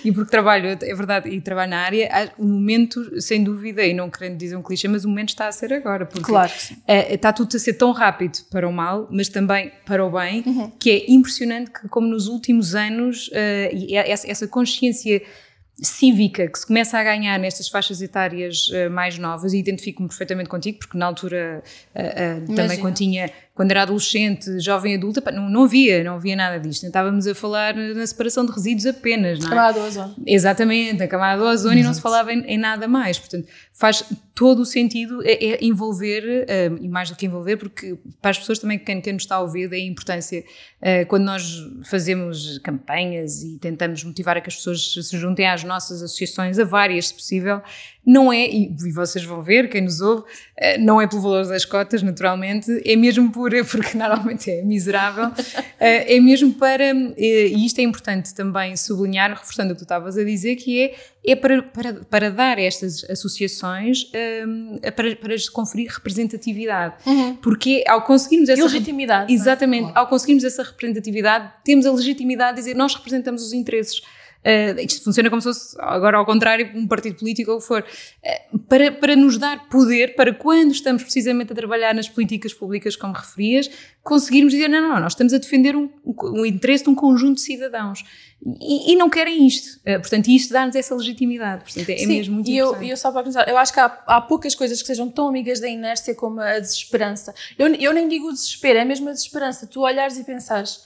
e porque trabalho, é verdade, e trabalho na área, o momento, sem dúvida, e não querendo dizer um clichê, mas o momento está a ser agora. Porque claro. É, está tudo a ser tão rápido para o mal, mas também para o bem, uhum. que é impressionante que, como nos últimos anos, uh, essa, essa consciência cívica que se começa a ganhar nestas faixas etárias uh, mais novas, e identifico-me perfeitamente contigo, porque na altura uh, uh, também quando tinha quando era adolescente, jovem adulta, não, não havia, não havia nada disto. Estávamos a falar na separação de resíduos apenas, não é? Camada do ozono. Exatamente, a camada do ozono e não se falava em, em, nada mais. Portanto, faz todo o sentido é, é envolver, uh, e mais do que envolver, porque para as pessoas também, quem, quem nos está a ouvir, é a importância, uh, quando nós fazemos campanhas e tentamos motivar a que as pessoas se juntem às nossas associações, a várias se possível, não é, e vocês vão ver, quem nos ouve, eh, não é pelo valor das cotas, naturalmente, é mesmo por, porque normalmente é miserável, eh, é mesmo para, eh, e isto é importante também sublinhar, reforçando o que tu estavas a dizer, que é, é para, para, para dar a estas associações, para, para conferir representatividade. Uhum. Porque ao conseguirmos essa... E legitimidade. Exatamente, ao conseguirmos essa representatividade, temos a legitimidade de dizer nós representamos os interesses uh, isto funciona como se fosse, agora ao contrário, um partido político ou o que for, uh, para, para nos dar poder para quando estamos precisamente a trabalhar nas políticas públicas, como referias, conseguirmos dizer, não, não, nós estamos a defender um, um, interesse de um conjunto de cidadãos. E, e, não querem isto. Uh, portanto, isto dá-nos essa legitimidade. Portanto, é, Sim, mesmo muito e eu, eu só para acrescentar, eu acho que há, há, poucas coisas que sejam tão amigas da inércia como a desesperança. Eu, eu nem digo o desespero, é mesmo a desesperança. Tu olhares e pensares,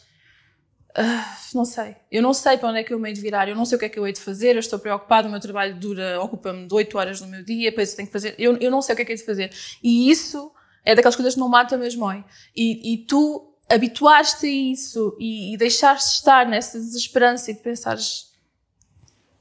ah, não sei, eu não sei para onde é que eu me hei de virar, eu não sei o que é que eu hei de fazer, eu estou preocupado, o meu trabalho dura, ocupa-me de 8 horas do meu dia, depois eu tenho que fazer, eu, eu não sei o que é que hei de fazer. E isso é daquelas coisas que não matam mesmo. E, e tu habituaste a isso e, e deixaste estar nessa desesperança e de pensares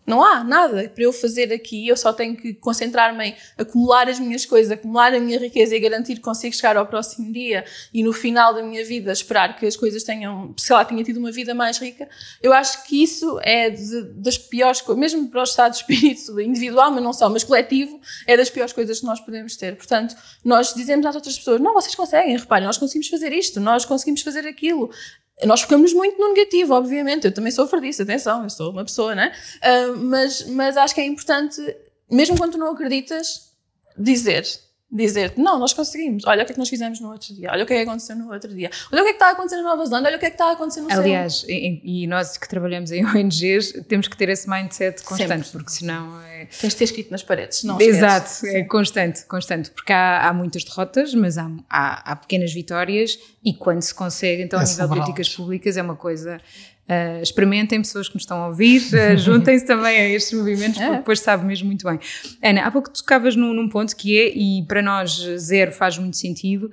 não há nada para eu fazer aqui, eu só tenho que concentrar-me em acumular as minhas coisas, acumular a minha riqueza e garantir que consigo chegar ao próximo dia e no final da minha vida esperar que as coisas tenham, sei lá, tenha tido uma vida mais rica. Eu acho que isso é de, das piores coisas, mesmo para o estado de espírito individual, mas não só, mas coletivo, é das piores coisas que nós podemos ter. Portanto, nós dizemos às outras pessoas: não, vocês conseguem, reparem, nós conseguimos fazer isto, nós conseguimos fazer aquilo. Nós focamos muito no negativo, obviamente. Eu também sofro disso, atenção, eu sou uma pessoa, né? Uh, mas, mas acho que é importante, mesmo quando não acreditas, dizer dizer-te, não, nós conseguimos, olha o que é que nós fizemos no outro dia, olha o que é que aconteceu no outro dia, olha o que é que está a acontecer na Nova Zelândia, olha o que é que está a acontecer no Aliás, e, e, nós que trabalhamos em ONGs temos que ter esse mindset constante, Sempre. porque senão é... Tens de ter escrito nas paredes, não Exato, esqueces. é constante, constante, porque há, há muitas derrotas, mas há, há, há, pequenas vitórias e quando se consegue, então é a nível de políticas públicas é uma coisa Uh, experimentem, pessoas que nos estão a ouvir, uh, juntem-se também a estes movimentos, porque é. depois sabe mesmo muito bem. Ana, há pouco tocavas num, num, ponto que é, e para nós zero faz muito sentido,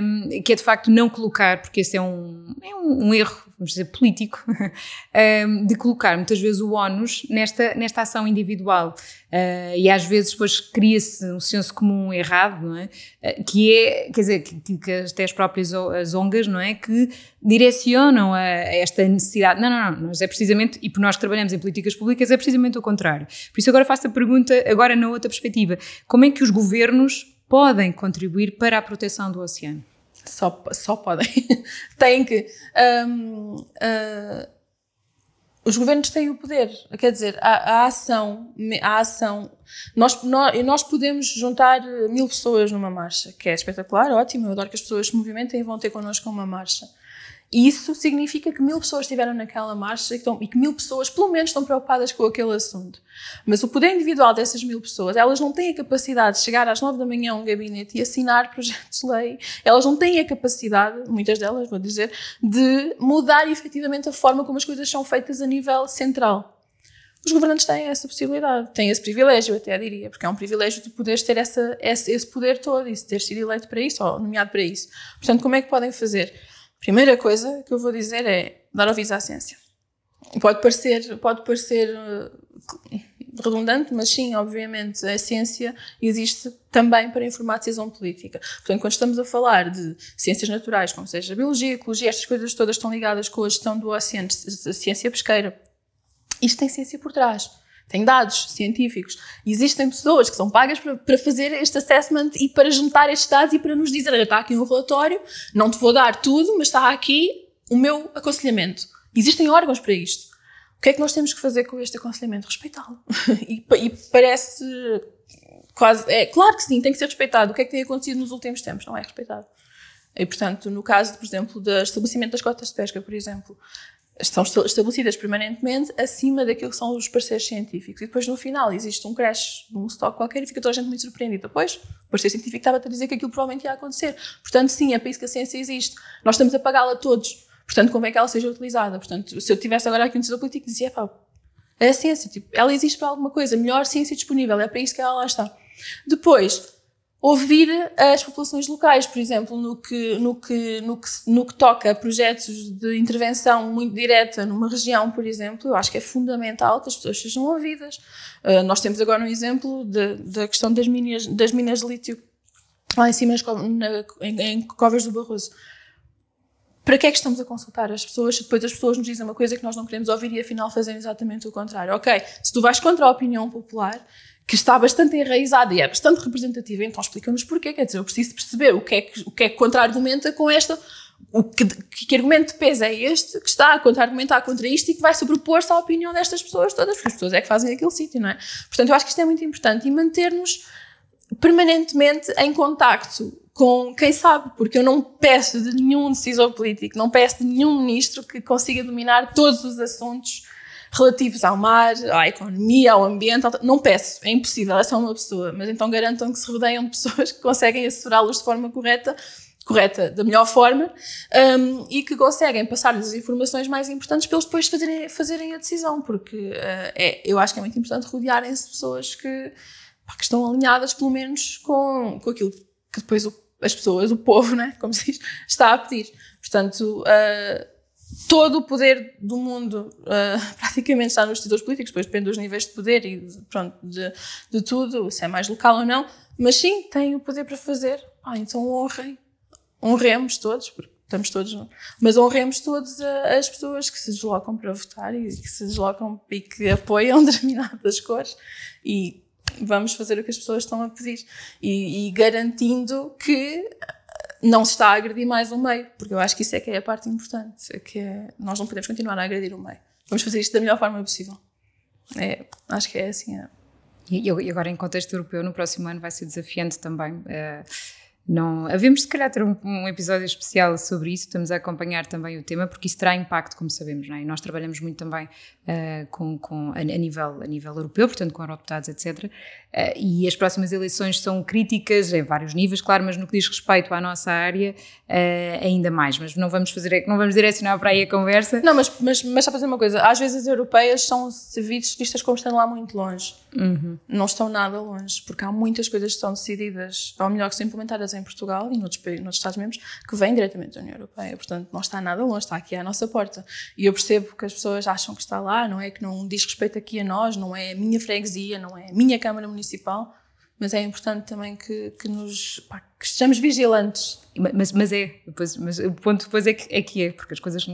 um, que é de facto não colocar, porque esse é um, é um, um erro vamos dizer, político, de colocar muitas vezes o ónus nesta, nesta ação individual. Uh, e às vezes depois cria-se um senso comum errado, não é? Uh, que é, quer dizer, que, que até as próprias as ONGs, não é? Que direcionam a, a, esta necessidade. Não, não, não, nós é precisamente, e por nós que trabalhamos em políticas públicas, é precisamente o contrário. Por isso agora faço a pergunta, agora na outra perspectiva, como é que os governos podem contribuir para a proteção do oceano? Só, só podem. têm que. Um, uh, ah, os governos têm o poder. Quer dizer, a, a ação. A ação nós, nós, nós podemos juntar mil pessoas numa marcha, que é espetacular, ótimo. Eu adoro que as pessoas se movimentem e vão ter connosco uma marcha. Isso significa que mil pessoas estiveram naquela marcha e, estão, e que mil pessoas, pelo menos, estão preocupadas com aquele assunto. Mas o poder individual dessas mil pessoas, elas não têm a capacidade de chegar às nove da manhã a um gabinete e assinar projetos de lei. Elas não têm a capacidade, muitas delas, vou dizer, de mudar efetivamente a forma como as coisas são feitas a nível central. Os governantes têm essa possibilidade, têm esse privilégio, até diria, porque é um privilégio de poderes ter essa, esse poder todo e ter sido eleito para isso ou nomeado para isso. Portanto, como é que podem fazer? Primeira coisa que eu vou dizer é dar ouvidos à ciência. Pode parecer, pode parecer uh, redundante, mas sim, obviamente, a ciência existe também para informar a decisão política. Portanto, quando estamos a falar de ciências naturais, como seja biologia, ecologia, estas coisas todas estão ligadas com a gestão do oceano, a ciência pesqueira, isto tem ciência por trás tem dados científicos. Existem pessoas que são pagas para, para, fazer este assessment e para juntar estes dados e para nos dizer: olha, está aqui um relatório, não te vou dar tudo, mas está aqui o meu aconselhamento. Existem órgãos para isto. O que é que nós temos que fazer com este aconselhamento? Respeitá-lo. e, e, parece quase. É claro que sim, tem que ser respeitado. O que é que tem acontecido nos últimos tempos? Não é respeitado. E, portanto, no caso, por exemplo, do estabelecimento das cotas de pesca, por exemplo, estão estabelecidas permanentemente acima daquilo que são os parceiros científicos. E depois, no final, existe um crash de um estoque qualquer e fica toda a gente muito surpreendida. Depois, o parceiro científico estava a dizer que aquilo provavelmente ia acontecer. Portanto, sim, é para isso que a ciência existe. Nós estamos a pagá-la todos. Portanto, como é que ela seja utilizada? Portanto, se eu tivesse agora aqui um decisor político, dizia, pá, é a ciência, tipo, ela existe para alguma coisa, melhor ciência disponível, é para isso que ela lá está. Depois, ouvir as populações locais, por exemplo, no que, no que, no que, no que toca a projetos de intervenção muito direta numa região, por exemplo, eu acho que é fundamental que as pessoas sejam ouvidas. Uh, nós temos agora um exemplo da questão das minas, das minas de lítio lá em cima na, em, em Covas do Barroso. Para que é que estamos a consultar as pessoas se depois as pessoas nos dizem uma coisa que nós não queremos ouvir e afinal fazem exatamente o contrário? Ok, se tu vais contra a opinião popular, que está bastante enraizada e é bastante representativa, então explica-nos porquê. Quer dizer, eu preciso perceber o que é que, o que, é que contra-argumenta com esta o que, que, argumento de peso é este que está a contra-argumentar contra isto e que vai sobrepor-se à opinião destas pessoas todas, porque as pessoas é que fazem aquele sítio, não é? Portanto, eu acho que isto é muito importante e manter-nos permanentemente em contacto com quem sabe, porque eu não peço de nenhum decisor político, não peço de nenhum ministro que consiga dominar todos os assuntos relativos ao mar, à economia, ao ambiente, não peço, é impossível, é só uma pessoa, mas então garantam que se rodeiam de pessoas que conseguem assessorá-los de forma correta correta da melhor forma um, e que conseguem passar-lhes as informações mais importantes para eles depois fazerem, fazerem a decisão, porque uh, é, eu acho que é muito importante rodearem-se de pessoas que, que estão alinhadas pelo menos com, com aquilo que depois o, as pessoas, o povo, né, como se diz, está a pedir. Portanto, uh, todo o poder do mundo uh, praticamente está nos decisores políticos, depois depende dos níveis de poder e pronto, de, de tudo, se é mais local ou não, mas sim, têm o poder para fazer, ah, então honrem. Honremos todos, porque estamos todos, mas honremos todos as pessoas que se deslocam para votar e que se deslocam e que apoiam determinadas cores e vamos fazer o que as pessoas estão a pedir e, e garantindo que não se está a agredir mais o meio, porque eu acho que isso é que é a parte importante, é que é, nós não podemos continuar a agredir o meio. Vamos fazer isto da melhor forma possível. É, acho que é assim. É. E, agora, em contexto europeu, no próximo ano vai ser desafiante também. Uh, não, havemos se calhar ter um, um, episódio especial sobre isso, estamos a acompanhar também o tema, porque isso terá impacto, como sabemos, não é? E nós trabalhamos muito também uh, com, com, a, a, nível, a nível europeu, portanto com eurodeputados, etc. Uh, e as próximas eleições são críticas em vários níveis, claro, mas no que diz respeito à nossa área, uh, ainda mais. Mas não vamos fazer, não vamos direcionar para aí a conversa. Não, mas, mas, mas só para dizer uma coisa, às vezes as europeias são vistas como estando lá muito longe. Uhum. Não estão nada longe, porque há muitas coisas que são decididas, ou melhor, que são implementadas em Portugal e noutros, noutros Estados-membros, que vêm diretamente da União Europeia. Portanto, não está nada longe, está aqui à nossa porta. E eu percebo que as pessoas acham que está lá, não é? Que não diz respeito aqui a nós, não é a minha freguesia, não é a minha Câmara Municipal, mas é importante também que, que nos pá, que estejamos vigilantes. Mas, mas é, depois, mas o ponto depois é que, é que é, porque as coisas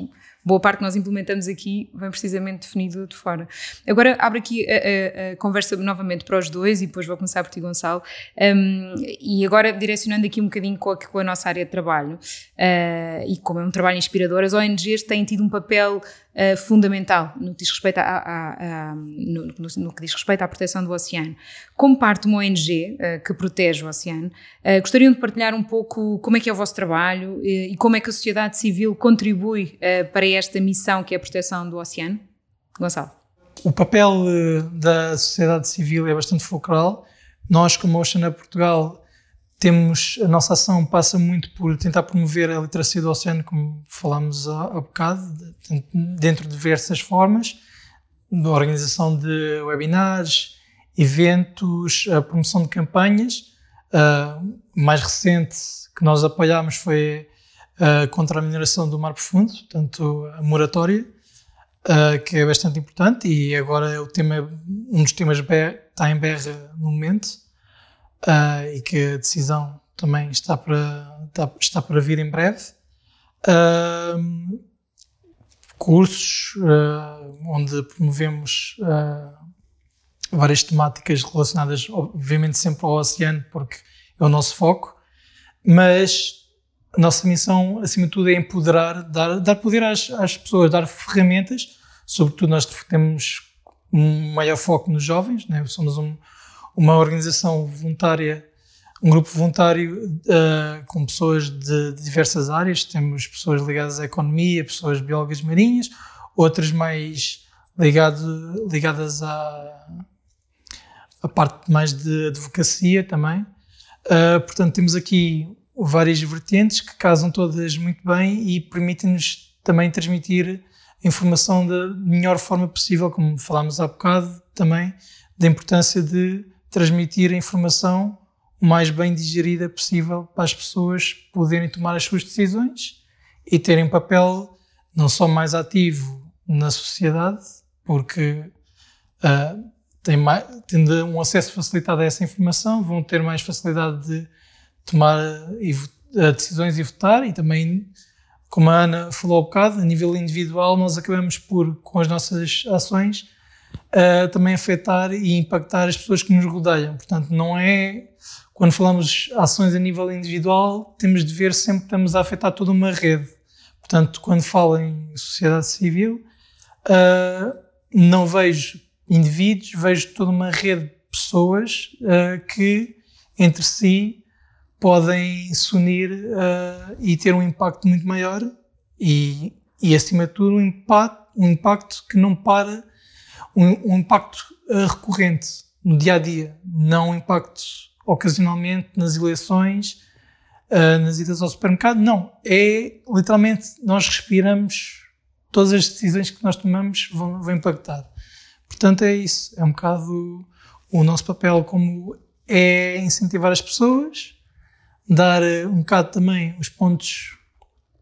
boa parte que nós implementamos aqui vem precisamente definido de fora. Agora abro aqui a, a, a, conversa novamente para os dois e depois vou começar por ti, Gonçalo. Um, e agora direcionando aqui um bocadinho com a, com a nossa área de trabalho, uh, e como é um trabalho inspirador, as ONGs têm tido um papel uh, fundamental no que diz respeito a, a, a no, no, no, que diz respeito à proteção do oceano. Como parte de uma ONG uh, que protege o oceano, uh, gostariam de partilhar um pouco como é que é o vosso trabalho e como é que a sociedade civil contribui para esta missão que é a proteção do oceano? Gonçalo. O papel da sociedade civil é bastante fulcral. Nós, como Oceana Portugal, temos a nossa ação passa muito por tentar promover a literacia do oceano, como falámos há, há bocado, dentro de diversas formas, da organização de webinars, eventos, a promoção de campanhas. Uh, mais recente que nós apoiámos foi uh, contra a mineração do mar profundo, portanto a moratória, uh, que é bastante importante e agora é o tema, um dos temas está em berra no momento uh, e que a decisão também está para, está, está para vir em breve. Uh, cursos uh, onde promovemos várias temáticas relacionadas, obviamente, sempre ao oceano, porque é o nosso foco, mas a nossa missão, acima de tudo, é empoderar, dar, dar poder às, às pessoas, dar ferramentas, sobretudo nós temos um maior foco nos jovens, né? somos um, uma organização voluntária, um grupo voluntário uh, com pessoas de, de, diversas áreas. Temos pessoas ligadas à economia, pessoas biólogas marinhas, outras mais ligado, ligadas à, à parte mais de advocacia também. Uh, portanto, temos aqui várias vertentes que casam todas muito bem e permitem-nos também transmitir informação da melhor forma possível, como falámos há bocado também, da importância de transmitir a informação o mais bem digerida possível para as pessoas poderem tomar as suas decisões e terem papel não só mais ativo na sociedade, porque uh, têm mais, tendo um acesso facilitado a essa informação, vão ter mais facilidade de tomar uh, decisões e votar e também, como a Ana falou há bocado, a nível individual nós acabamos por, com as nossas ações, uh, também afetar e impactar as pessoas que nos rodeiam. Portanto, não é. Quando falamos ações a nível individual, temos de ver sempre que estamos a afetar toda uma rede. Portanto, quando falo em sociedade civil, uh, não vejo indivíduos, vejo toda uma rede de pessoas uh, que entre si podem se unir uh, e ter um impacto muito maior e, e acima de tudo, um impacto, um impacto que não para, um, um impacto uh, recorrente no dia a dia, não um impacto ocasionalmente nas eleições, uh, nas idas ao supermercado, não. É literalmente nós respiramos, todas as decisões que nós tomamos vão, vão impactar. Portanto, é isso. É um bocado o nosso papel como é incentivar as pessoas, dar um bocado também os pontos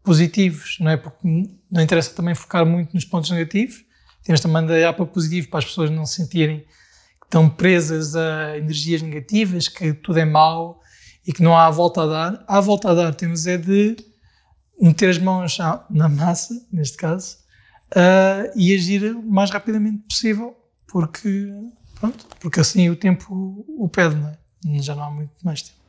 positivos, não é? Porque não interessa também focar muito nos pontos negativos. Temos também de olhar para positivo para as pessoas não se sentirem que estão presas a energias negativas, que tudo é mau e que não há volta a dar. Há volta a dar, temos é de meter as mãos na massa, neste caso, uh, e agir o mais rapidamente possível, porque, pronto, porque assim o tempo o pede, não é? Já não há muito mais tempo.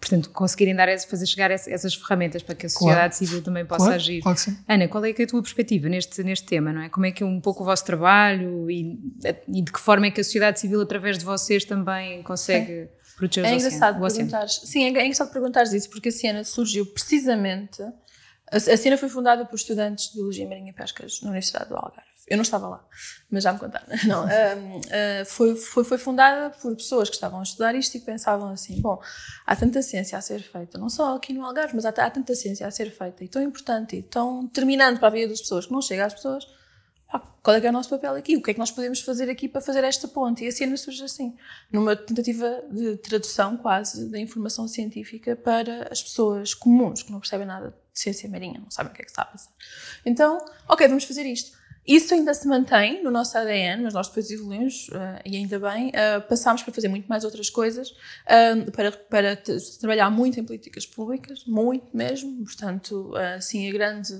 Portanto, conseguirem dar, fazer chegar essas ferramentas para que a sociedade claro. civil também possa claro, agir. Claro Ana, qual é, é a tua perspectiva neste, neste tema, não é? Como é que é um pouco o vosso trabalho e, e de que forma é que a sociedade civil, através de vocês, também consegue Sim. proteger os É engraçado perguntares, sim, é, é engraçado perguntares isso, porque a Siena surgiu precisamente, a, a Siena foi fundada por estudantes de Biologia Marinha e Pescas na Universidade do Algarve. Eu não estava lá, mas já me contaram. Não, uh, uh, foi, foi, foi fundada por pessoas que estavam a estudar isto e que pensavam assim: bom, há tanta ciência a ser feita, não só aqui no Algarve, mas há, há tanta ciência a ser feita e tão importante e tão determinante para a vida das pessoas que não chega às pessoas. qual é que é o nosso papel aqui? O que é que nós podemos fazer aqui para fazer esta ponte? E a cena surge assim, numa tentativa de tradução quase da informação científica para as pessoas comuns que não percebem nada de ciência marinha, não sabem o que é que está a passar. Então, ok, vamos fazer isto. Isso ainda se mantém no nosso ADN, mas nós depois evoluímos, uh, e ainda bem, uh, passámos para fazer muito mais outras coisas, uh, para, para trabalhar muito em políticas públicas, muito mesmo, portanto, assim, a grande,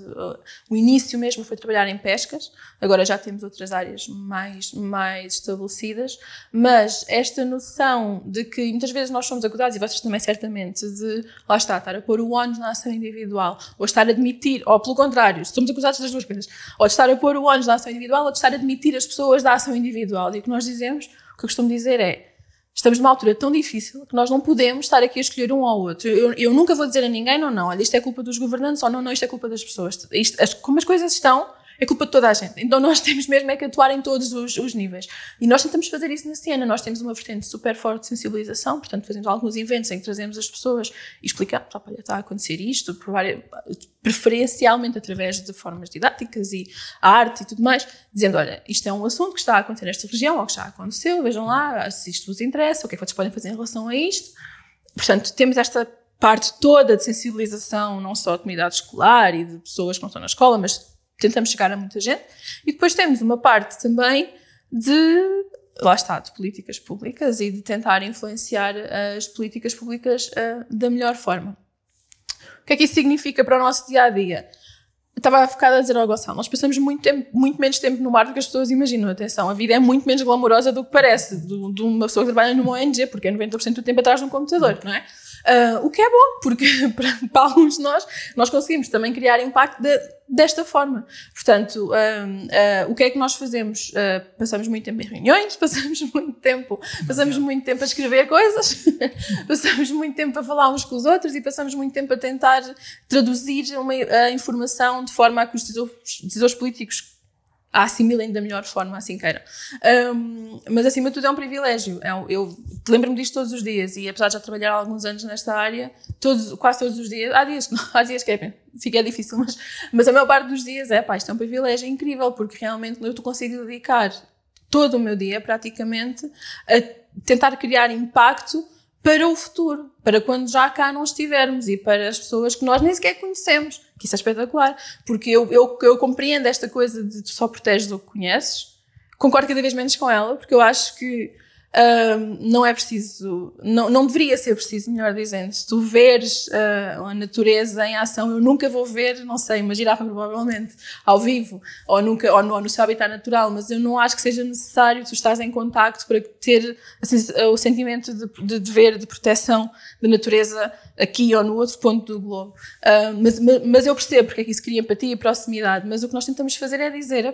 o início mesmo foi trabalhar em pescas, agora já temos outras áreas mais, mais estabelecidas, mas esta noção de que muitas vezes nós somos acusados, e vocês também certamente, de, lá está, estar a pôr o ONU na ação individual, ou estar a admitir, ou pelo contrário, somos acusados das duas coisas, ou de estar a pôr o ONU da ação individual ou de estar a admitir as pessoas da ação individual. E o que nós dizemos, o que eu costumo dizer é, estamos numa altura tão difícil que nós não podemos estar aqui a escolher um ou outro. Eu, eu nunca vou dizer a ninguém, não, não, olha, isto é culpa dos governantes, ou não, não, isto é culpa das pessoas. Isto, as, como as coisas estão, é culpa de toda a gente. Então nós temos mesmo é que atuar em todos os, os, níveis. E nós tentamos fazer isso na cena. Nós temos uma vertente super forte de sensibilização, portanto fazemos alguns eventos em que trazemos as pessoas e explicamos, olha, está a acontecer isto, preferencialmente através de formas didáticas e arte e tudo mais, dizendo, olha, isto é um assunto que está a acontecer nesta região, ou que já aconteceu, vejam lá se isto vos interessa, o que é que vocês podem fazer em relação a isto. Portanto, temos esta parte toda de sensibilização, não só de comunidade escolar e de pessoas que não estão na escola, mas tentamos chegar a muita gente. E depois temos uma parte também de, lá está, de políticas públicas e de tentar influenciar as políticas públicas uh, da melhor forma. O que é que isso significa para o nosso dia a dia? Estava focada a dizer ao Gonçalo, nós passamos muito, tempo, muito menos tempo no mar do que as pessoas imaginam. Atenção, a vida é muito menos glamourosa do que parece, de, de uma pessoa que trabalha numa ONG, porque é 90% do tempo atrás de um computador, não é? Uh, o que é bom, porque para, alguns de nós, nós conseguimos também criar impacto de, desta forma. Portanto, uh, uh, o que é que nós fazemos? passamos muito tempo em reuniões, passamos muito tempo, passamos muito tempo a escrever coisas, passamos muito tempo a falar uns com os outros e passamos muito tempo a tentar traduzir uma, a informação de forma a que os decisores políticos a assimilem da melhor forma, assim queiram. Um, mas acima de tudo é um privilégio. É, eu lembro-me disto todos os dias e apesar de já trabalhar há alguns anos nesta área, todos, quase todos os dias, há dias, há dias que é, fica é difícil, mas, mas a maior parte dos dias é, pá, isto é um privilégio incrível porque realmente eu consigo dedicar todo o meu dia praticamente a tentar criar impacto para o futuro, para quando já cá não estivermos e para as pessoas que nós nem sequer conhecemos, que isso é espetacular, porque eu, eu, eu compreendo esta coisa de tu só proteges o que conheces, concordo cada vez menos com ela, porque eu acho que não é preciso, não, não deveria ser preciso, melhor dizendo, se tu veres uh, a natureza em ação, eu nunca vou ver, não sei, uma girafa provavelmente ao vivo, ou, nunca, ou, no, ou no seu habitat natural, mas eu não acho que seja necessário tu estás em contacto para ter assim, o sentimento de, de dever, de proteção da natureza aqui ou no outro ponto do globo. Uh, mas, mas eu percebo porque é que isso cria empatia e proximidade, mas o que nós tentamos fazer é dizer,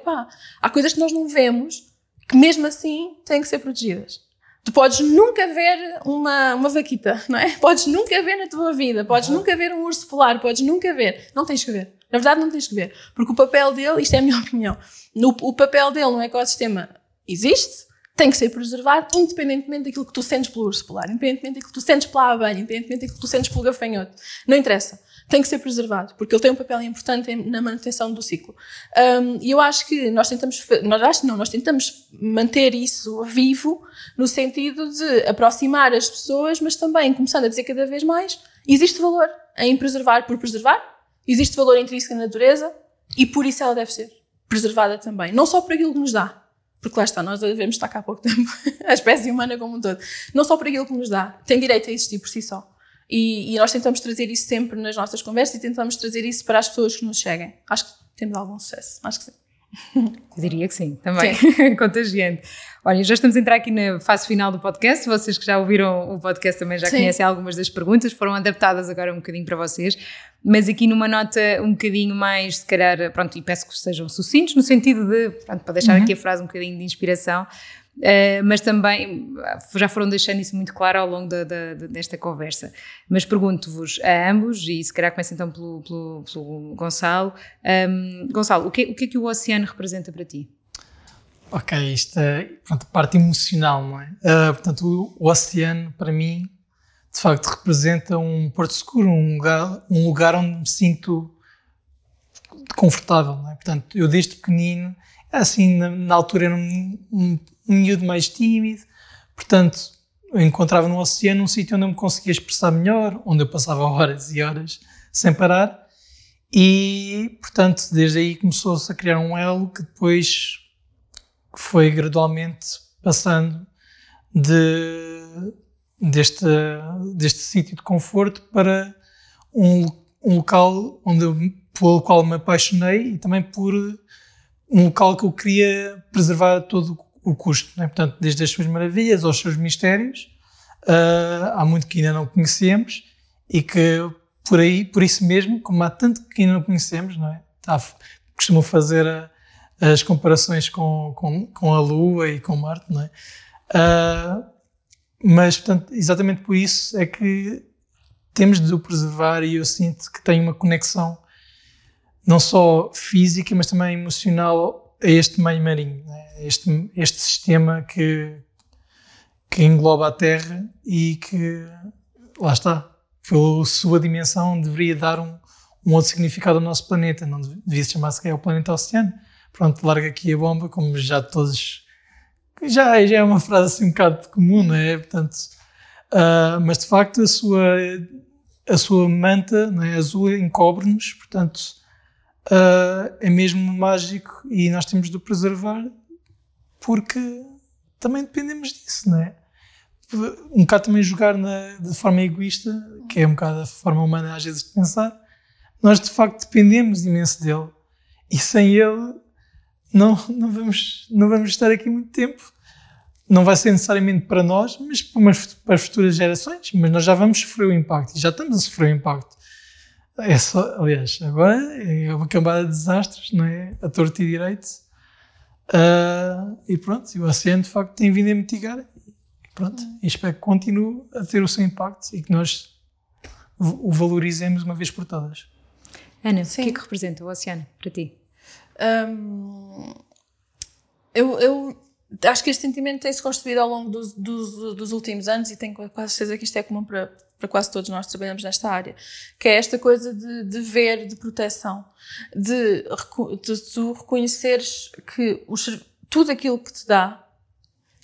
há coisas que nós não vemos que mesmo assim têm que ser protegidas. Tu podes nunca ver uma, uma vaquita, não é? Podes nunca ver na tua vida, podes uhum. nunca ver um urso polar, podes nunca ver. Não tens que ver. Na verdade, não tens que ver. Porque o papel dele, isto é a minha opinião, no, o papel dele no ecossistema existe, tem que ser preservado, independentemente daquilo que tu sentes pelo urso polar, independentemente daquilo que tu sentes pela abelha, independentemente daquilo que tu sentes pelo gafanhoto. Não interessa tem que ser preservado, porque ele tem um papel importante na manutenção do ciclo. Um, e eu acho que nós tentamos, nós acho não, nós tentamos manter isso vivo no sentido de aproximar as pessoas, mas também começando a dizer cada vez mais, existe valor em preservar por preservar, existe valor intrínseco na natureza e por isso ela deve ser preservada também, não só por aquilo que nos dá, porque lá está, nós devemos estar cá há pouco tempo, a espécie humana como um todo, não só por aquilo que nos dá, tem direito a existir por si só. E, e, nós tentamos trazer isso sempre nas nossas conversas e tentamos trazer isso para as pessoas que nos cheguem. Acho que temos algum sucesso. Acho que sim. Diria que sim, também. Sim. Contagiante. Olha, já estamos a entrar aqui na fase final do podcast. Vocês que já ouviram o podcast também já sim. conhecem algumas das perguntas, foram adaptadas agora um bocadinho para vocês. Mas aqui numa nota um bocadinho mais, se calhar, pronto, e peço que sejam sucintos, no sentido de, pronto, para deixar uhum. aqui a frase um bocadinho de inspiração, Uh, mas também já foram deixando isso muito claro ao longo da, da, desta conversa. Mas pergunto-vos a ambos, e se calhar começa então pelo, pelo, pelo Gonçalo. Um, Gonçalo, o que, o que é que o oceano representa para ti? Ok, isto é pronto, a parte emocional, não é? Uh, portanto, o, o, oceano, para mim, de facto, representa um porto seguro, um lugar, um lugar onde me sinto confortável, não é? Portanto, eu desde pequenino, assim, na, na altura era um, um miúdo mais tímido, portanto, eu encontrava no oceano um sítio onde eu me conseguia expressar melhor, onde eu passava horas e horas sem parar, e, portanto, desde aí começou-se a criar um elo que depois foi gradualmente passando de, deste, deste sítio de conforto para um, um local onde pelo qual me apaixonei e também por um local que eu queria preservar todo o custo. Né? Portanto, desde as suas maravilhas aos seus mistérios, uh, há muito que ainda não conhecemos e que por aí, por isso mesmo, como há tanto que ainda não conhecemos, não é? Tá, costumo fazer a, as comparações com, com, com, a Lua e com Marte, não é? Uh, mas, portanto, exatamente por isso é que temos de o preservar e eu sinto que tem uma conexão não só física, mas também emocional a este meio marinho, né? Este, este sistema que, que engloba a Terra e que, lá está, pela sua dimensão, deveria dar um, um outro significado ao nosso planeta, não devia se chamar sequer o planeta oceano. Pronto, larga aqui a bomba, como já todos. Já, já é uma frase assim um bocado comum, não é? Portanto, uh, mas de facto a sua, a sua manta não é? azul encobre-nos, portanto uh, é mesmo mágico e nós temos de o preservar porque também dependemos disso, não é? Um bocado também jogar na, de forma egoísta, que é um bocado a forma humana às vezes de pensar, nós de facto dependemos imenso dele e sem ele não, não, vamos, não vamos estar aqui muito tempo. Não vai ser necessariamente para nós, mas para as futuras gerações. Mas nós já vamos sofrer o impacto e já estamos a sofrer o impacto. É só, aliás, agora é uma cambada de desastres, não é? A torto e direito. Uh, e pronto, e o oceano de facto tem vindo a mitigar. E pronto, e espero que continue a ter o seu impacto e que nós o valorizemos uma vez por todas. Ana, Sim. o que é que representa o oceano para ti? Um, eu, eu acho que este sentimento tem-se construído ao longo dos, dos, dos, últimos anos e tenho quase certeza que isto é comum para, para quase todos nós que trabalhamos nesta área, que é esta coisa de, de ver, de proteção, de, de tu reconheceres que tudo aquilo que te dá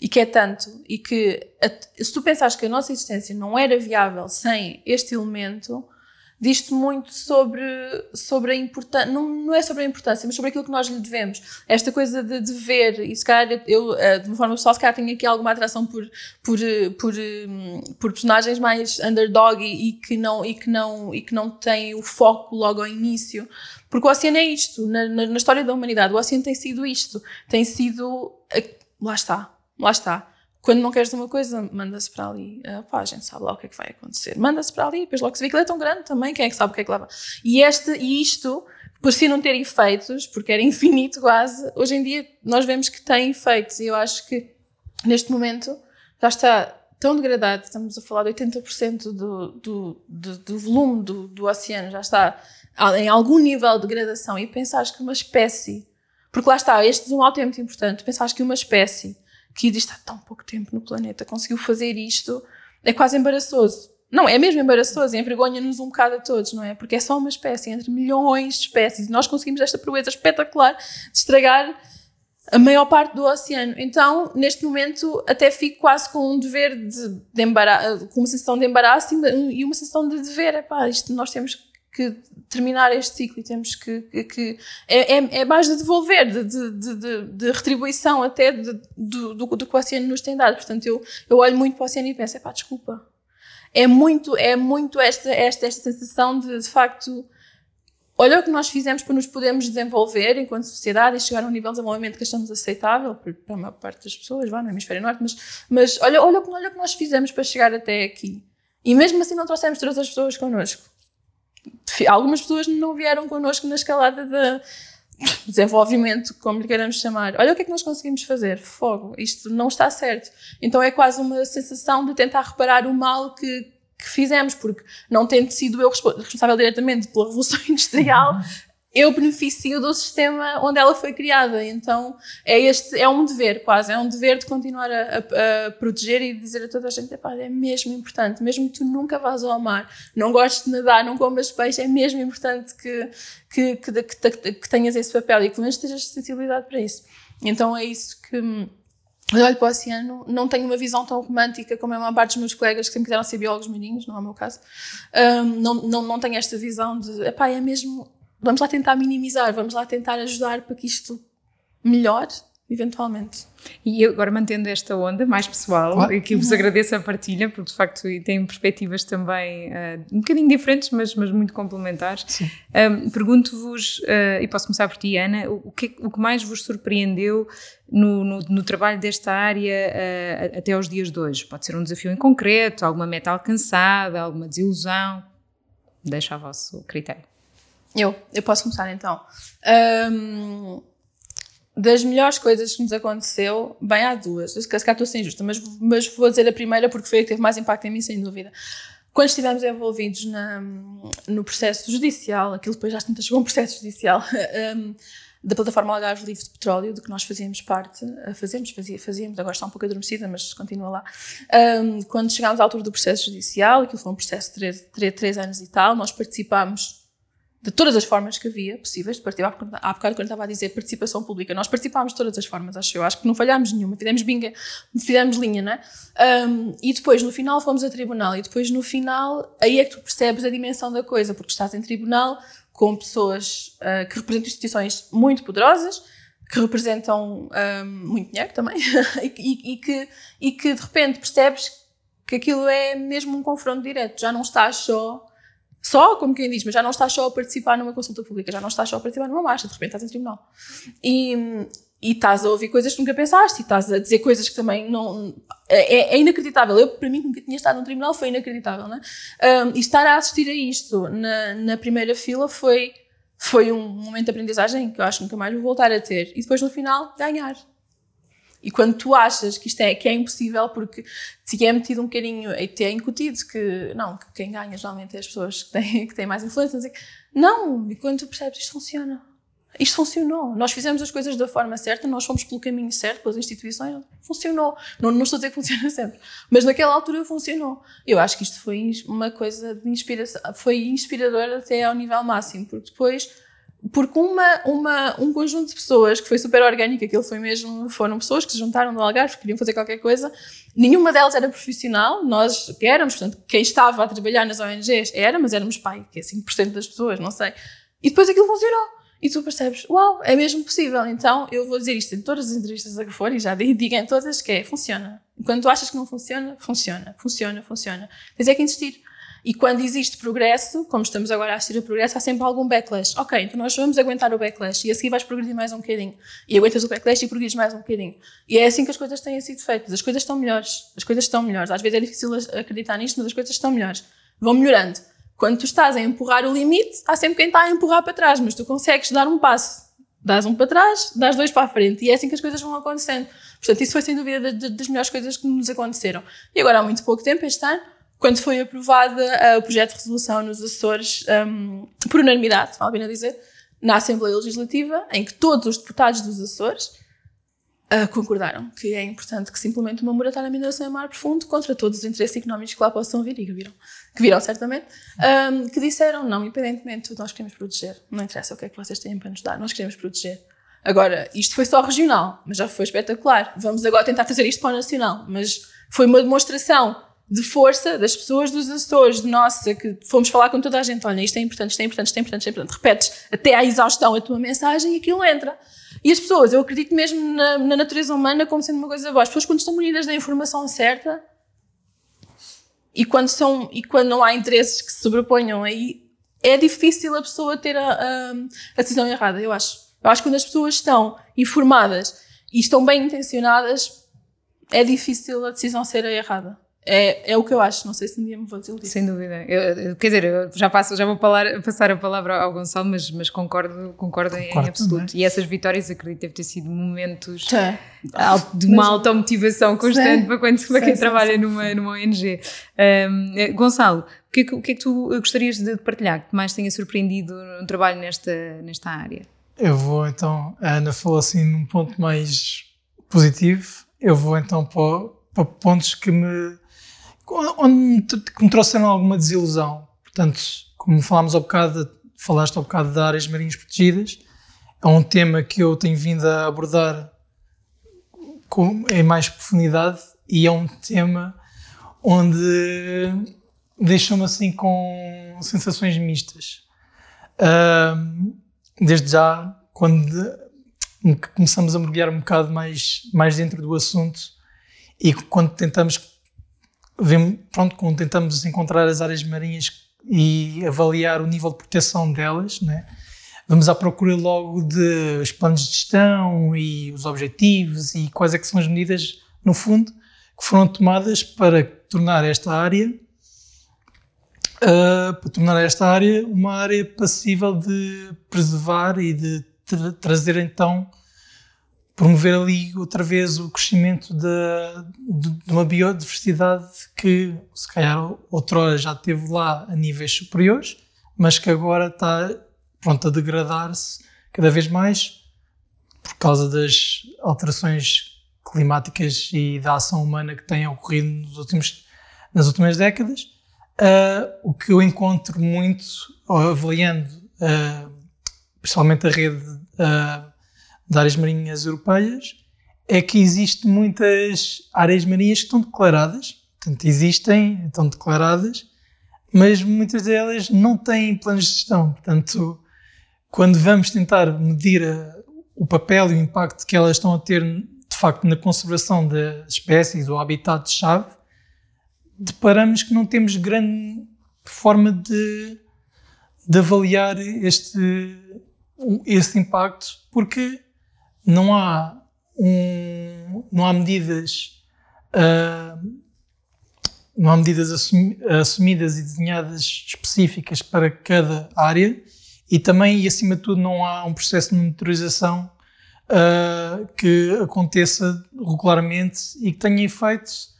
e que é tanto, e que se tu pensares que a nossa existência não era viável sem este elemento, diz-te muito sobre, sobre a importância, não, não é sobre a importância, mas sobre aquilo que nós lhe devemos. Esta coisa de dever, e se calhar eu, eh, de uma forma pessoal, se calhar tenho aqui alguma atração por, por, por, hum, por personagens mais underdog e, e, que não, e, que não, e que não têm o foco logo ao início. Porque o oceano é isto, na, na, na história da humanidade, o oceano tem sido isto, tem sido. Lá está, lá está quando não queres uma coisa, manda-se para ali. Uh, pá, a gente sabe lá o que é que vai acontecer. Manda-se para ali, depois logo se vê que ele é tão grande também, quem é que sabe o que é que leva. E, este, e isto, por si não ter efeitos, porque era infinito quase, hoje em dia nós vemos que tem efeitos. E eu acho que neste momento já está tão degradado, estamos a falar de 80% do, do, do, do volume do, do oceano, já está em algum nível de degradação. E pensares que uma espécie, porque lá está, este zoom alto é muito importante, pensares que uma espécie que existe há tão pouco tempo no planeta, conseguiu fazer isto, é quase embaraçoso. Não, é mesmo embaraçoso, envergonha-nos um bocado a todos, não é? Porque é só uma espécie entre milhões de espécies e nós conseguimos esta proeza espetacular de estragar a maior parte do oceano. Então, neste momento, até fico quase com um dever de, de embaraço, com uma sensação de embaraço e uma sensação de dever. Epá, isto nós temos que terminar este ciclo e temos que. que, que é, é, é, mais de devolver, de, de, de, de retribuição até do, do, do, que o oceano nos tem dado. Portanto, eu, eu olho muito para o oceano e penso: pá, desculpa. É muito, é muito esta, esta, esta sensação de, de facto. Olha o que nós fizemos para nos podermos desenvolver enquanto sociedade e chegar a um nível de desenvolvimento que achamos aceitável para a maior parte das pessoas, vá, no hemisfério norte, mas, mas olha, olha, olha o que nós fizemos para chegar até aqui. E mesmo assim não trouxemos todas as pessoas connosco algumas pessoas não vieram connosco na escalada de desenvolvimento, como lhe queremos chamar. Olha o que é que nós conseguimos fazer. Fogo, isto não está certo. Então é quase uma sensação de tentar reparar o mal que, que fizemos, porque não tendo sido eu responsável diretamente pela Revolução Industrial, eu beneficio do sistema onde ela foi criada. Então é este é um dever quase, é um dever de continuar a, a, a proteger e dizer a toda a gente, é mesmo importante, mesmo que tu nunca vás ao mar, não gostes de nadar, não comas peixe, é mesmo importante que, que, que, que, que tenhas esse papel e que pelo menos tenhas sensibilidade para isso. Então é isso que eu olho para o oceano, não tenho uma visão tão romântica como é uma parte dos meus colegas que sempre quiseram ser biólogos marinhos, não é o meu caso. Um, não, não, não tenho esta visão de, epá, é mesmo vamos lá tentar minimizar, vamos lá tentar ajudar para que isto melhore, eventualmente. E agora mantendo esta onda mais pessoal, claro. que vos agradeço a partilha, porque de facto tem perspectivas também uh, um bocadinho diferentes, mas, mas muito complementares. Um, Pergunto-vos, uh, e posso começar por ti, Ana, o que, o que mais vos surpreendeu no, no, no trabalho desta área uh, até aos dias de hoje? Pode ser um desafio em concreto, alguma meta alcançada, alguma desilusão? Deixa a vosso critério. Eu, eu posso começar então. Um, das melhores coisas que nos aconteceu, bem há duas, se calhar estou sem justa, mas, mas vou dizer a primeira porque foi a que teve mais impacto em mim, sem dúvida. Quando estivemos envolvidos na, no processo judicial, aquilo depois já chegou um processo judicial, um, da plataforma Algarve Livre de Petróleo, de que nós fazíamos parte, eh, fazia, fazíamos, agora está um pouco adormecida, mas continua lá. Um, quando chegámos à altura do processo judicial, aquilo foi um processo de três, três, três anos e tal, nós participámos de todas as formas que havia possíveis de participar. Há bocado, quando estava a dizer participação pública, nós participámos de todas as formas, acho eu. Acho que não falhámos nenhuma, fizemos binga, fizemos linha, não é? Um, e depois, no final, fomos a tribunal. E depois, no final, aí é que tu percebes a dimensão da coisa, porque estás em tribunal com pessoas uh, que representam instituições muito poderosas, que representam um, muito dinheiro também, e, e, que, e que de repente percebes que aquilo é mesmo um confronto direto. Já não estás só só, como quem diz, mas já não estás só a participar numa consulta pública, já não estás só a participar numa marcha, de repente estás em tribunal. E, e estás a ouvir coisas que nunca pensaste, e estás a dizer coisas que também não. É, é inacreditável. Eu, para mim, nunca tinha estado num tribunal, foi inacreditável, né? Um, e estar a assistir a isto na, na primeira fila foi, foi um momento de aprendizagem que eu acho que nunca mais vou voltar a ter. E depois, no final, ganhar. E quando tu achas que isto é, que é impossível, porque te é metido um bocadinho, e te é incutido que, não, que quem ganha geralmente é as pessoas que têm, que têm mais influência, não, e quando tu percebes isto funciona. Isto funcionou. Nós fizemos as coisas da forma certa, nós fomos pelo caminho certo, pelas instituições, funcionou. Não, não estou a dizer que funciona sempre, mas naquela altura funcionou. Eu acho que isto foi uma coisa de inspiração, foi inspirador até ao nível máximo, porque depois porque uma, uma, um conjunto de pessoas que foi super orgânico, aquilo foi mesmo, foram pessoas que se juntaram no Algarve, queriam fazer qualquer coisa, nenhuma delas era profissional, nós que éramos, portanto, quem estava a trabalhar nas ONGs era, mas éramos pai, que é 5% das pessoas, não sei. E depois aquilo funcionou. E tu percebes, uau, é mesmo possível. Então eu vou dizer isto em todas as entrevistas a que for, e já digo em todas, que é, funciona. Quando tu achas que não funciona, funciona, funciona, funciona. Tens é que insistir. E quando existe progresso, como estamos agora a assistir o progresso, há sempre algum backlash. Ok, então nós vamos aguentar o backlash e a seguir vais progredir mais um bocadinho. E aguentas o backlash e progredes mais um bocadinho. E é assim que as coisas têm sido feitas. As coisas estão melhores. As coisas estão melhores. Às vezes é difícil acreditar nisto, mas as coisas estão melhores. Vão melhorando. Quando tu estás a empurrar o limite, há sempre quem está a empurrar para trás, mas tu consegues dar um passo. Dás um para trás, dás dois para a frente. E é assim que as coisas vão acontecendo. Portanto, isso foi sem dúvida das melhores coisas que nos aconteceram. E agora, há muito pouco tempo, este ano, quando foi aprovado uh, o projeto de resolução nos Açores, um, por unanimidade, vale a pena dizer, na Assembleia Legislativa, em que todos os deputados dos Açores uh, concordaram que é importante que se implemente uma moratória à mineração em mar profundo contra todos os interesses económicos que lá possam vir e que viram, que viram certamente, um, que disseram, não, independentemente nós queremos proteger, não interessa o que é que vocês têm para nos dar, nós queremos proteger. Agora, isto foi só regional, mas já foi espetacular. Vamos agora tentar fazer isto para o nacional, mas foi uma demonstração de força das pessoas dos de nossa, que fomos falar com toda a gente, olha, isto é importante, isto é importante, isto é importante, isto é importante, repetes até à exaustão a tua mensagem e aquilo entra. E as pessoas, eu acredito mesmo na, na natureza humana como sendo uma coisa boa. As pessoas quando estão munidas da informação certa e quando, são, e quando não há interesses que se sobreponham aí, é difícil a pessoa ter a, a, a decisão errada, eu acho. Eu acho que quando as pessoas estão informadas e estão bem intencionadas, é difícil a decisão ser errada. É, é o que eu acho, não sei se um dia me vou desiludir. Sem dúvida. Eu, quer dizer, eu já, passo, já vou falar, passar a palavra ao Gonçalo, mas, mas concordo, concordo, em, em absoluto. E essas vitórias, acredito, deve ter sido momentos é. de uma automotivação constante para, quando, para quem trabalha Numa, numa ONG. Um, eh, Gonçalo, o que, é que, o que é que tu gostarias de partilhar que mais tenha surpreendido no trabalho nesta, nesta área? Eu vou então, a Ana falou assim num ponto mais positivo, eu vou então para, para pontos que me onde que me trouxeram alguma desilusão. Portanto, como falámos ao bocado, falaste ao bocado de áreas marinhas protegidas, é um tema que eu tenho vindo a abordar com, em mais profundidade e é um tema onde deixa-me assim com sensações mistas. Uh, desde já, quando começamos a mergulhar um bocado mais, mais dentro do assunto e quando tentamos vemos, pronto, quando tentamos encontrar as áreas marinhas e avaliar o nível de proteção delas, né? vamos à procura logo de os planos de gestão e os objetivos e quais é que são as medidas, no fundo, que foram tomadas para tornar esta área uh, para tornar esta área uma área passível de preservar e de tra trazer então promover ali outra vez o crescimento de, de, uma biodiversidade que se calhar outrora já teve lá a níveis superiores, mas que agora está pronto a degradar-se cada vez mais por causa das alterações climáticas e da ação humana que tem ocorrido nos últimos, nas últimas décadas. Uh, o que eu encontro muito, avaliando uh, principalmente a rede uh, de áreas marinhas europeias é que existem muitas áreas marinhas que estão declaradas, portanto, existem, estão declaradas, mas muitas delas não têm planos de gestão. Portanto, quando vamos tentar medir a, o papel e o impacto que elas estão a ter, de facto, na conservação das espécies ou habitat-chave, deparamos que não temos grande forma de, de avaliar este, este impacto, porque não há, um, não há medidas uh, não há medidas assumi, assumidas e desenhadas específicas para cada área e também e acima de tudo não há um processo de monitorização uh, que aconteça regularmente e que tenha efeitos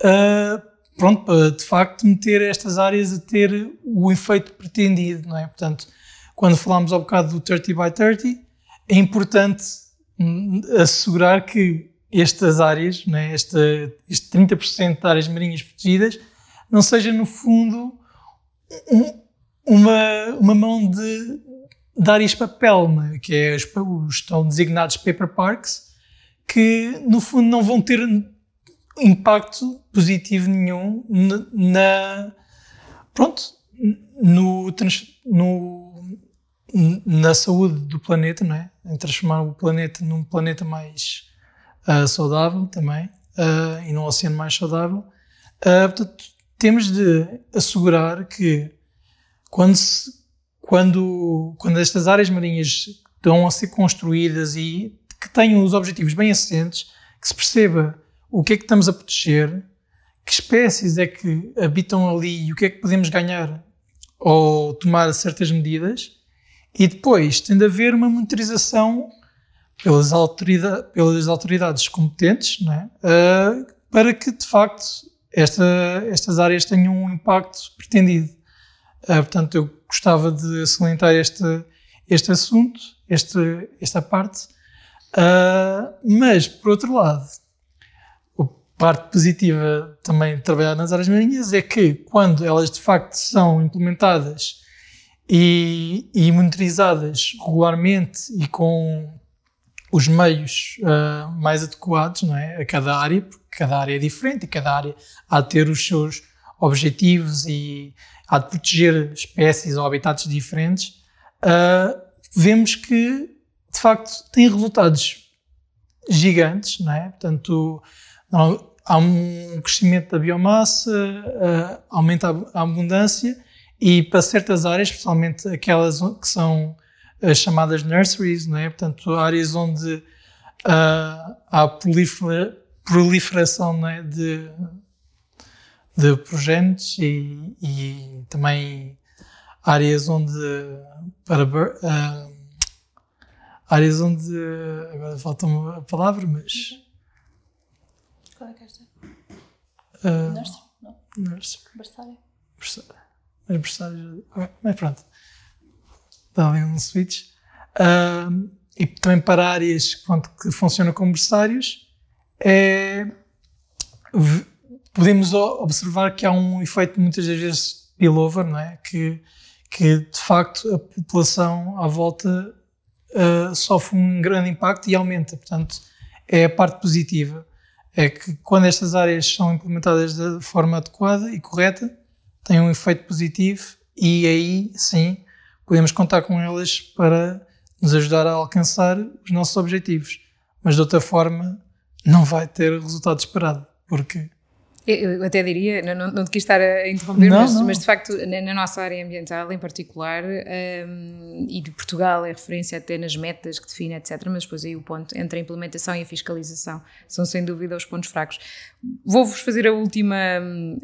uh, pronto, para de facto meter estas áreas a ter o efeito pretendido, não é? Portanto, quando falámos ao bocado do 30 by 30, é importante assegurar que estas áreas, né, este, este 30% de áreas marinhas protegidas, não seja no fundo um, uma, uma mão de, dar este papel, né? que é estão designados paper parks, que no fundo não vão ter impacto positivo nenhum na, na pronto, no, no, na saúde do planeta, não é? Em transformar o planeta num planeta mais uh, saudável também uh, e num oceano mais saudável. Uh, portanto, temos de assegurar que quando, se, quando, quando estas áreas marinhas estão a ser construídas e que tenham os objetivos bem assentes, que se perceba o que é que estamos a proteger, que espécies é que habitam ali e o que é que podemos ganhar ou tomar certas medidas, e depois tem de haver uma monitorização pelas, autoridade, pelas autoridades competentes é? uh, para que de facto esta, estas áreas tenham um impacto pretendido. Uh, portanto, eu gostava de salientar este, este assunto, este, esta parte, uh, mas por outro lado, parte positiva também de trabalhar nas áreas marinhas é que quando elas de facto são implementadas e, e monitorizadas regularmente e com os meios uh, mais adequados não é, a cada área, porque cada área é diferente e cada área há de ter os seus objetivos e há de proteger espécies ou habitats diferentes, uh, vemos que de facto tem resultados gigantes, não é? Portanto, não, há um crescimento da biomassa, uh, aumenta a abundância e para certas áreas, especialmente aquelas que são as chamadas nurseries, não é? portanto, áreas onde uh, há prolifera, proliferação não é? de, de progenitos e, e também áreas onde para uh, áreas onde agora falta-me a palavra, mas qual é que és Uh, Nursery? Não. Nursery. Berçário? Mas berçário. Mas pronto. Dá ali um switch. Uh, e também para áreas pronto, que funcionam como berçários, é, podemos observar que há um efeito muitas das vezes spillover, não é? Que, que de facto a população à volta uh, sofre um grande impacto e aumenta. Portanto, é a parte positiva é que quando estas áreas são implementadas de forma adequada e correta, têm um efeito positivo e aí sim podemos contar com elas para nos ajudar a alcançar os nossos objetivos. Mas de outra forma, não vai ter o resultado esperado, porque eu até diria, não, não te quis estar a interromper, não, mas, não. mas, de facto, na, na, nossa área ambiental em particular, um, e de Portugal é referência até nas metas que define, etc. Mas depois aí o ponto entre a implementação e a fiscalização são sem dúvida os pontos fracos. Vou-vos fazer a última,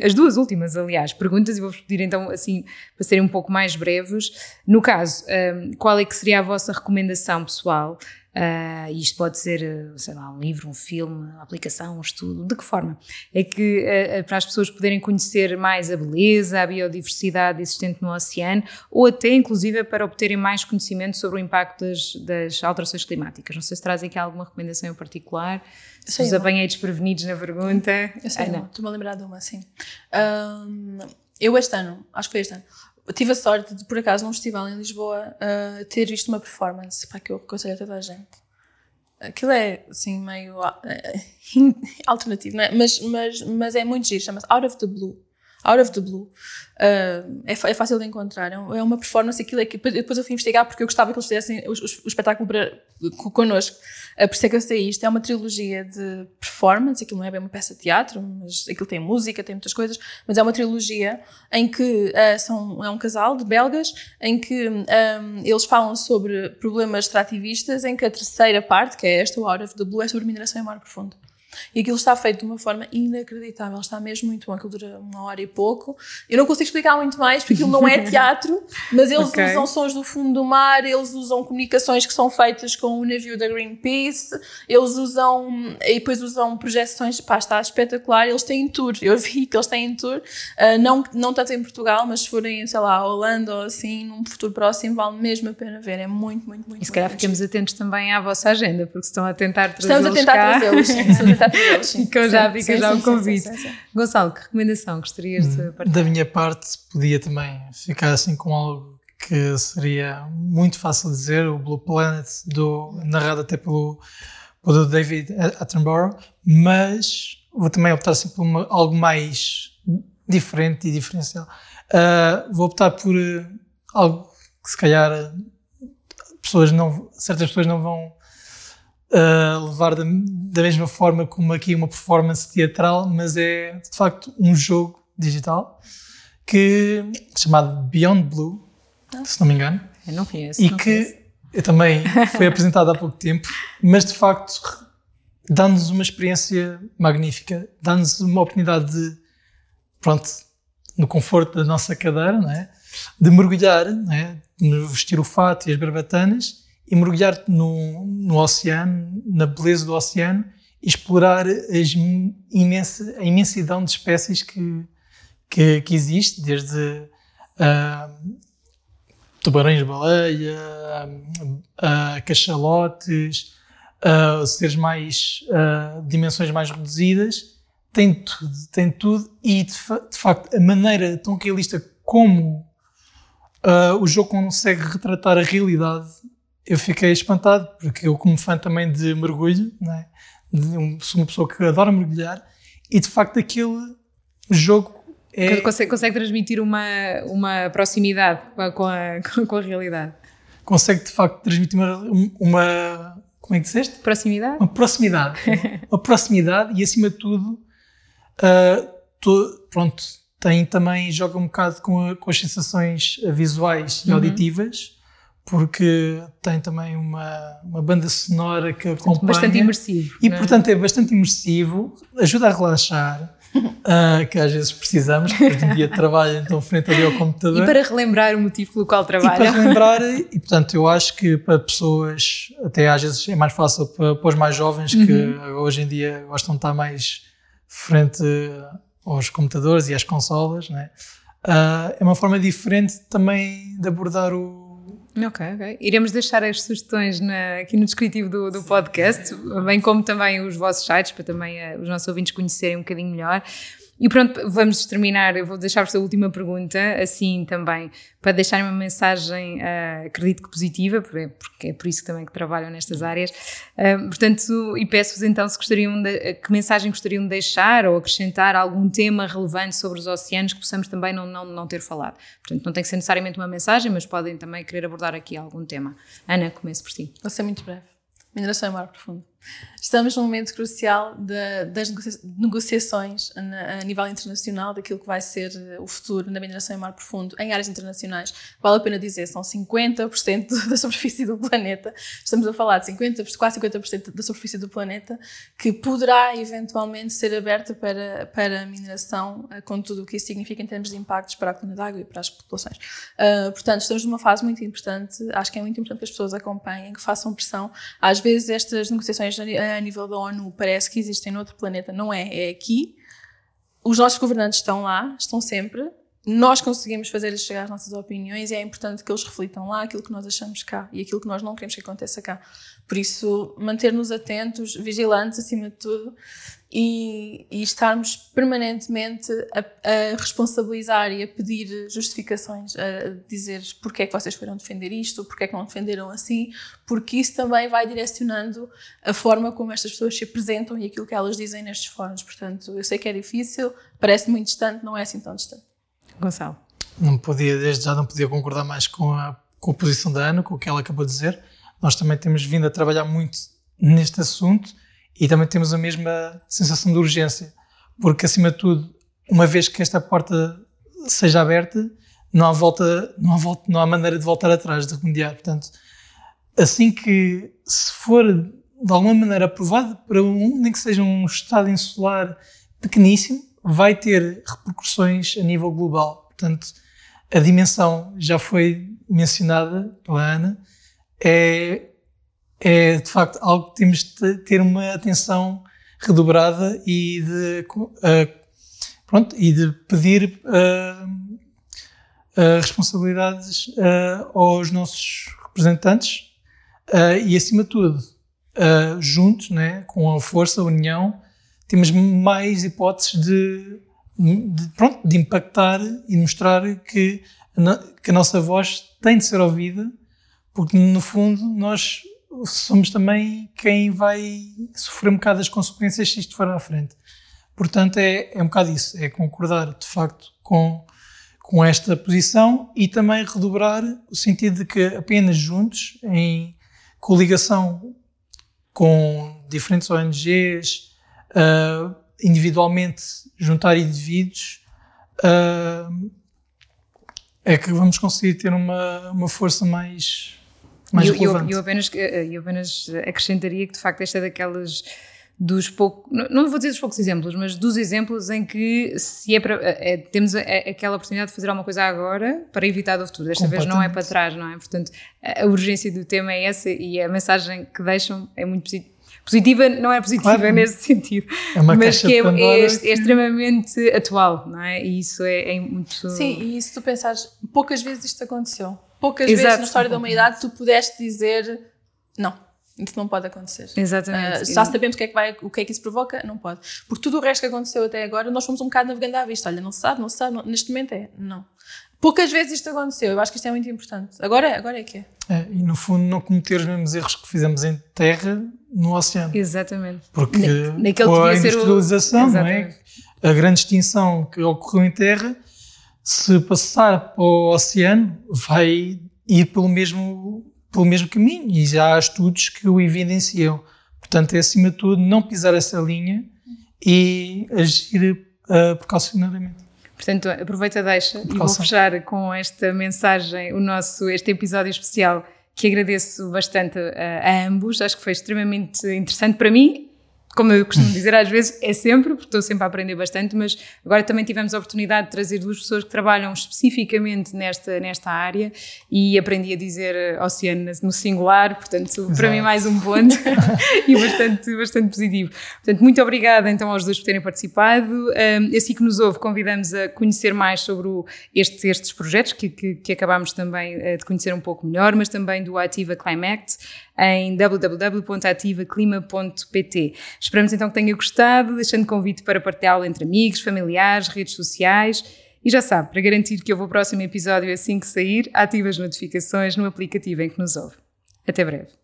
as duas últimas, aliás, perguntas e vou-vos pedir então, assim, para serem um pouco mais breves. No caso, um, qual é que seria a vossa recomendação pessoal? Uh, isto pode ser, sei lá, um livro, um filme, uma aplicação, um estudo, de que forma? É que uh, para as pessoas poderem conhecer mais a beleza, a biodiversidade existente no oceano, ou até inclusive para obterem mais conhecimento sobre o impacto das, das alterações climáticas. Não sei se trazem aqui alguma recomendação em particular, se os apanhei desprevenidos na pergunta. Eu sei, ah, estou-me a lembrar de uma, sim. Um, eu este ano, acho que foi este ano, tive a sorte de, por acaso, num festival em Lisboa, uh, ter visto uma performance para que eu aconselho a toda a gente. Aquilo é, assim, meio uh, alternativo, é? Mas, mas, mas é muito giro, chama-se Out of the Blue. Out of the Blue. Uh, é, é, fácil de encontrar. É, é uma performance, aquilo é que depois eu fui investigar porque eu gostava que eles fizessem o, o, o espetáculo para, connosco. Uh, por isso é que eu sei isto. É uma trilogia de performance, aquilo não é bem uma peça de teatro, mas aquilo tem música, tem muitas coisas, mas é uma trilogia em que uh, são, é um casal de belgas em que um, eles falam sobre problemas extrativistas, em que a terceira parte, que é esta, o Out of the Blue, é sobre mineração em mar profundo. E aquilo está feito de uma forma inacreditável, está mesmo muito bom. Aquilo dura uma hora e pouco. Eu não consigo explicar muito mais, porque aquilo não é teatro, mas eles okay. usam sons do fundo do mar, eles usam comunicações que são feitas com o navio da Greenpeace, eles usam, e depois usam projeções, pá, está espetacular. Eles têm tour, eu vi que eles têm tour, uh, não, não tanto em Portugal, mas se forem, sei lá, a Holanda ou assim, num futuro próximo, vale mesmo a pena ver. É muito, muito, muito E se calhar ficamos atentos também à vossa agenda, porque estão a tentar trazê-los Estamos a tentar trazê-los. Fica já, fica já o convite. Sim, sim, Gonçalo, que recomendação gostarias de partilhar? Da minha parte, podia também ficar assim com algo que seria muito fácil dizer, o Blue Planet, do, narrado até pelo, pelo David Attenborough, mas vou também optar assim por uma, algo mais diferente e diferencial. Uh, vou optar por uh, algo que se calhar pessoas não, certas pessoas não vão uh, levar da, da, mesma forma como aqui uma performance teatral, mas é de facto um jogo digital que chamado Beyond Blue, ah. se não me engano. Eu não conheço. E não que conheço. eu também foi apresentado há pouco tempo, mas de facto dá-nos uma experiência magnífica, dá-nos uma oportunidade de, pronto, no conforto da nossa cadeira, não é? de mergulhar, não é? de vestir o fato e as barbatanas e mergulhar no, no oceano, na beleza do oceano e explorar as imensa, a imensidão de espécies que, que, que existe, desde uh, tubarões-baleia, uh, cachalotes, uh, seres mais, uh, dimensões mais reduzidas, tem tudo, tem tudo e de, fa de facto a maneira tão realista como uh, o jogo consegue retratar a realidade, eu fiquei espantado, porque eu como fã também de mergulho, é? de, sou uma pessoa que adora mergulhar, e de facto aquele jogo é... Consegue, consegue transmitir uma, uma proximidade com a, com a realidade. Consegue de facto transmitir uma, uma como é que disseste? Proximidade? Uma proximidade. uma proximidade e, acima de tudo, uh, to, pronto, tem também, joga um bocado com, a, com as sensações visuais e uhum. auditivas, porque tem também uma, uma banda sonora que acompanha. Bastante imersivo. E, é? portanto, é bastante imersivo, ajuda a relaxar uh, que às vezes precisamos, porque em dia trabalha então frente ali ao computador. E para relembrar o motivo pelo qual trabalha. E para relembrar, e portanto eu acho que para pessoas, até às vezes é mais fácil para, para os mais jovens que uhum. hoje em dia gostam de estar mais frente aos computadores e às consolas, né? Uh, é uma forma diferente também de abordar o, Ok, ok. Iremos deixar as sugestões na, aqui no descritivo do, do podcast, bem como também os vossos sites, para também uh, os nossos ouvintes conhecerem um bocadinho melhor. E pronto, vamos terminar. Eu vou deixar-vos a última pergunta, assim também, para deixar uma mensagem, uh, acredito que positiva, porque é por isso também que trabalham nestas áreas. Uh, portanto, e peço-vos então se gostariam de, que mensagem gostariam de deixar ou acrescentar algum tema relevante sobre os oceanos que possamos também não, não, não ter falado. Portanto, não tem que ser necessariamente uma mensagem, mas podem também querer abordar aqui algum tema. Ana, comece por si. Vou ser muito breve. Mineração em mar profundo. Estamos num momento crucial de, das negociações a, nível internacional daquilo que vai ser eh, o futuro na mineração em mar profundo em áreas internacionais. Vale a pena dizer, são 50% da superfície do planeta. Estamos a falar de 50, quase 50% da superfície do planeta que poderá eventualmente ser aberta para, para a mineração, eh, com tudo o que isso significa em termos de impactos para a coluna d'água e para as populações. Uh, portanto, estamos numa fase muito importante. Acho que é muito importante que as pessoas acompanhem, que façam pressão. Às vezes estas negociações a nível da ONU parece que existem noutro planeta, não é, é aqui. Os nossos governantes estão lá, estão sempre. Nós conseguimos fazer-lhes chegar as nossas opiniões e é importante que eles reflitam lá aquilo que nós achamos cá e aquilo que nós não queremos que aconteça cá. Por isso, manter-nos atentos, vigilantes acima de tudo e, e estarmos permanentemente a, a, responsabilizar e a pedir justificações, a dizer porque é que vocês foram defender isto, porque é que não defenderam assim, porque isso também vai direcionando a forma como estas pessoas se apresentam e aquilo que elas dizem nestes fóruns. Portanto, eu sei que é difícil, parece muito distante, não é assim tão distante. Gonçalo. Não podia, desde já não podia concordar mais com a, com a posição da Ana, com o que ela acabou de dizer. Nós também temos vindo a trabalhar muito neste assunto e também temos a mesma sensação de urgência, porque acima de tudo, uma vez que esta porta seja aberta, não há volta, não há volta, não há maneira de voltar atrás, de remediar. Portanto, assim que se for de alguma maneira aprovado para um, nem que seja um estado insular pequeníssimo, vai ter repercussões a nível global. Portanto, a dimensão já foi mencionada pela Ana, é é de facto algo que temos de ter uma atenção redobrada e de, uh, pronto, e de pedir uh, uh, responsabilidades aos nossos representantes e, acima de tudo, juntos, né, com a força, a união, temos mais hipóteses de, de, pronto, de impactar e mostrar que que a nossa voz tem de ser ouvida, porque no fundo nós somos também quem vai sofrer um bocado as consequências se isto for à frente. Portanto, é, é um bocado isso, é concordar de facto com, com esta posição e também redobrar o sentido de que apenas juntos, em coligação com diferentes ONGs, uh, individualmente juntar indivíduos, uh, é que vamos conseguir ter uma, uma força mais, mais eu, relevante. Eu, eu, apenas, eu apenas acrescentaria que de facto esta é daquelas dos poucos, não vou dizer dos poucos exemplos, mas dos exemplos em que se é para, é, temos a, a, aquela oportunidade de fazer alguma coisa agora para evitar do futuro. Desta vez não é para trás, não é? Portanto, a, a, urgência do tema é essa e a mensagem que deixam é muito positiva. Positiva não é positiva claro. nesse sentido, é uma mas que é, é, é, extremamente atual, não é? E isso é, é, muito. Sim, e se tu pensares, poucas vezes isto aconteceu. Poucas Exato. vezes na história da humanidade tu pudeste dizer não isso não pode acontecer. Exatamente. Uh, já sabemos o que, é que vai, o que é que isso provoca? Não pode. Porque tudo o resto que aconteceu até agora, nós fomos um bocado navegando à vista. Olha, não se sabe, não se sabe, não, neste momento é. Não. Poucas vezes isto aconteceu. Eu acho que isto é muito importante. Agora, agora é que é. é. E no fundo, não cometer os mesmos erros que fizemos em terra no oceano. Exatamente. Porque Na, com a industrialização, o... não é? a grande extinção que ocorreu em terra, se passar para o oceano, vai ir pelo mesmo pelo mesmo caminho e já há estudos que o evidenciam. Portanto, é acima de tudo não pisar essa linha e agir uh, precaucionadamente. Portanto, aproveita, deixa e vou fechar com esta mensagem o nosso este episódio especial que agradeço bastante a, a ambos. Acho que foi extremamente interessante para mim como eu costumo dizer às vezes, é sempre, porque estou sempre a aprender bastante, mas agora também tivemos a oportunidade de trazer duas pessoas que trabalham especificamente nesta, nesta área e aprendi a dizer eh, oceano no singular, portanto, Exato. para mim mais um ponto e bastante, bastante positivo. Portanto, muito obrigada então aos dois por terem participado. Assim que nos ouve, convidamos a conhecer mais sobre o, este, estes projetos que, que, que acabámos também eh, de conhecer um pouco melhor, mas também do Ativa Climact em www.ativaclima.pt. Esperamos então que tenha gostado, deixando convite para partilhá-lo entre amigos, familiares, redes sociais. E já sabe, para garantir que houve o próximo episódio assim que sair, ative as notificações no aplicativo em que nos ouve. Até breve.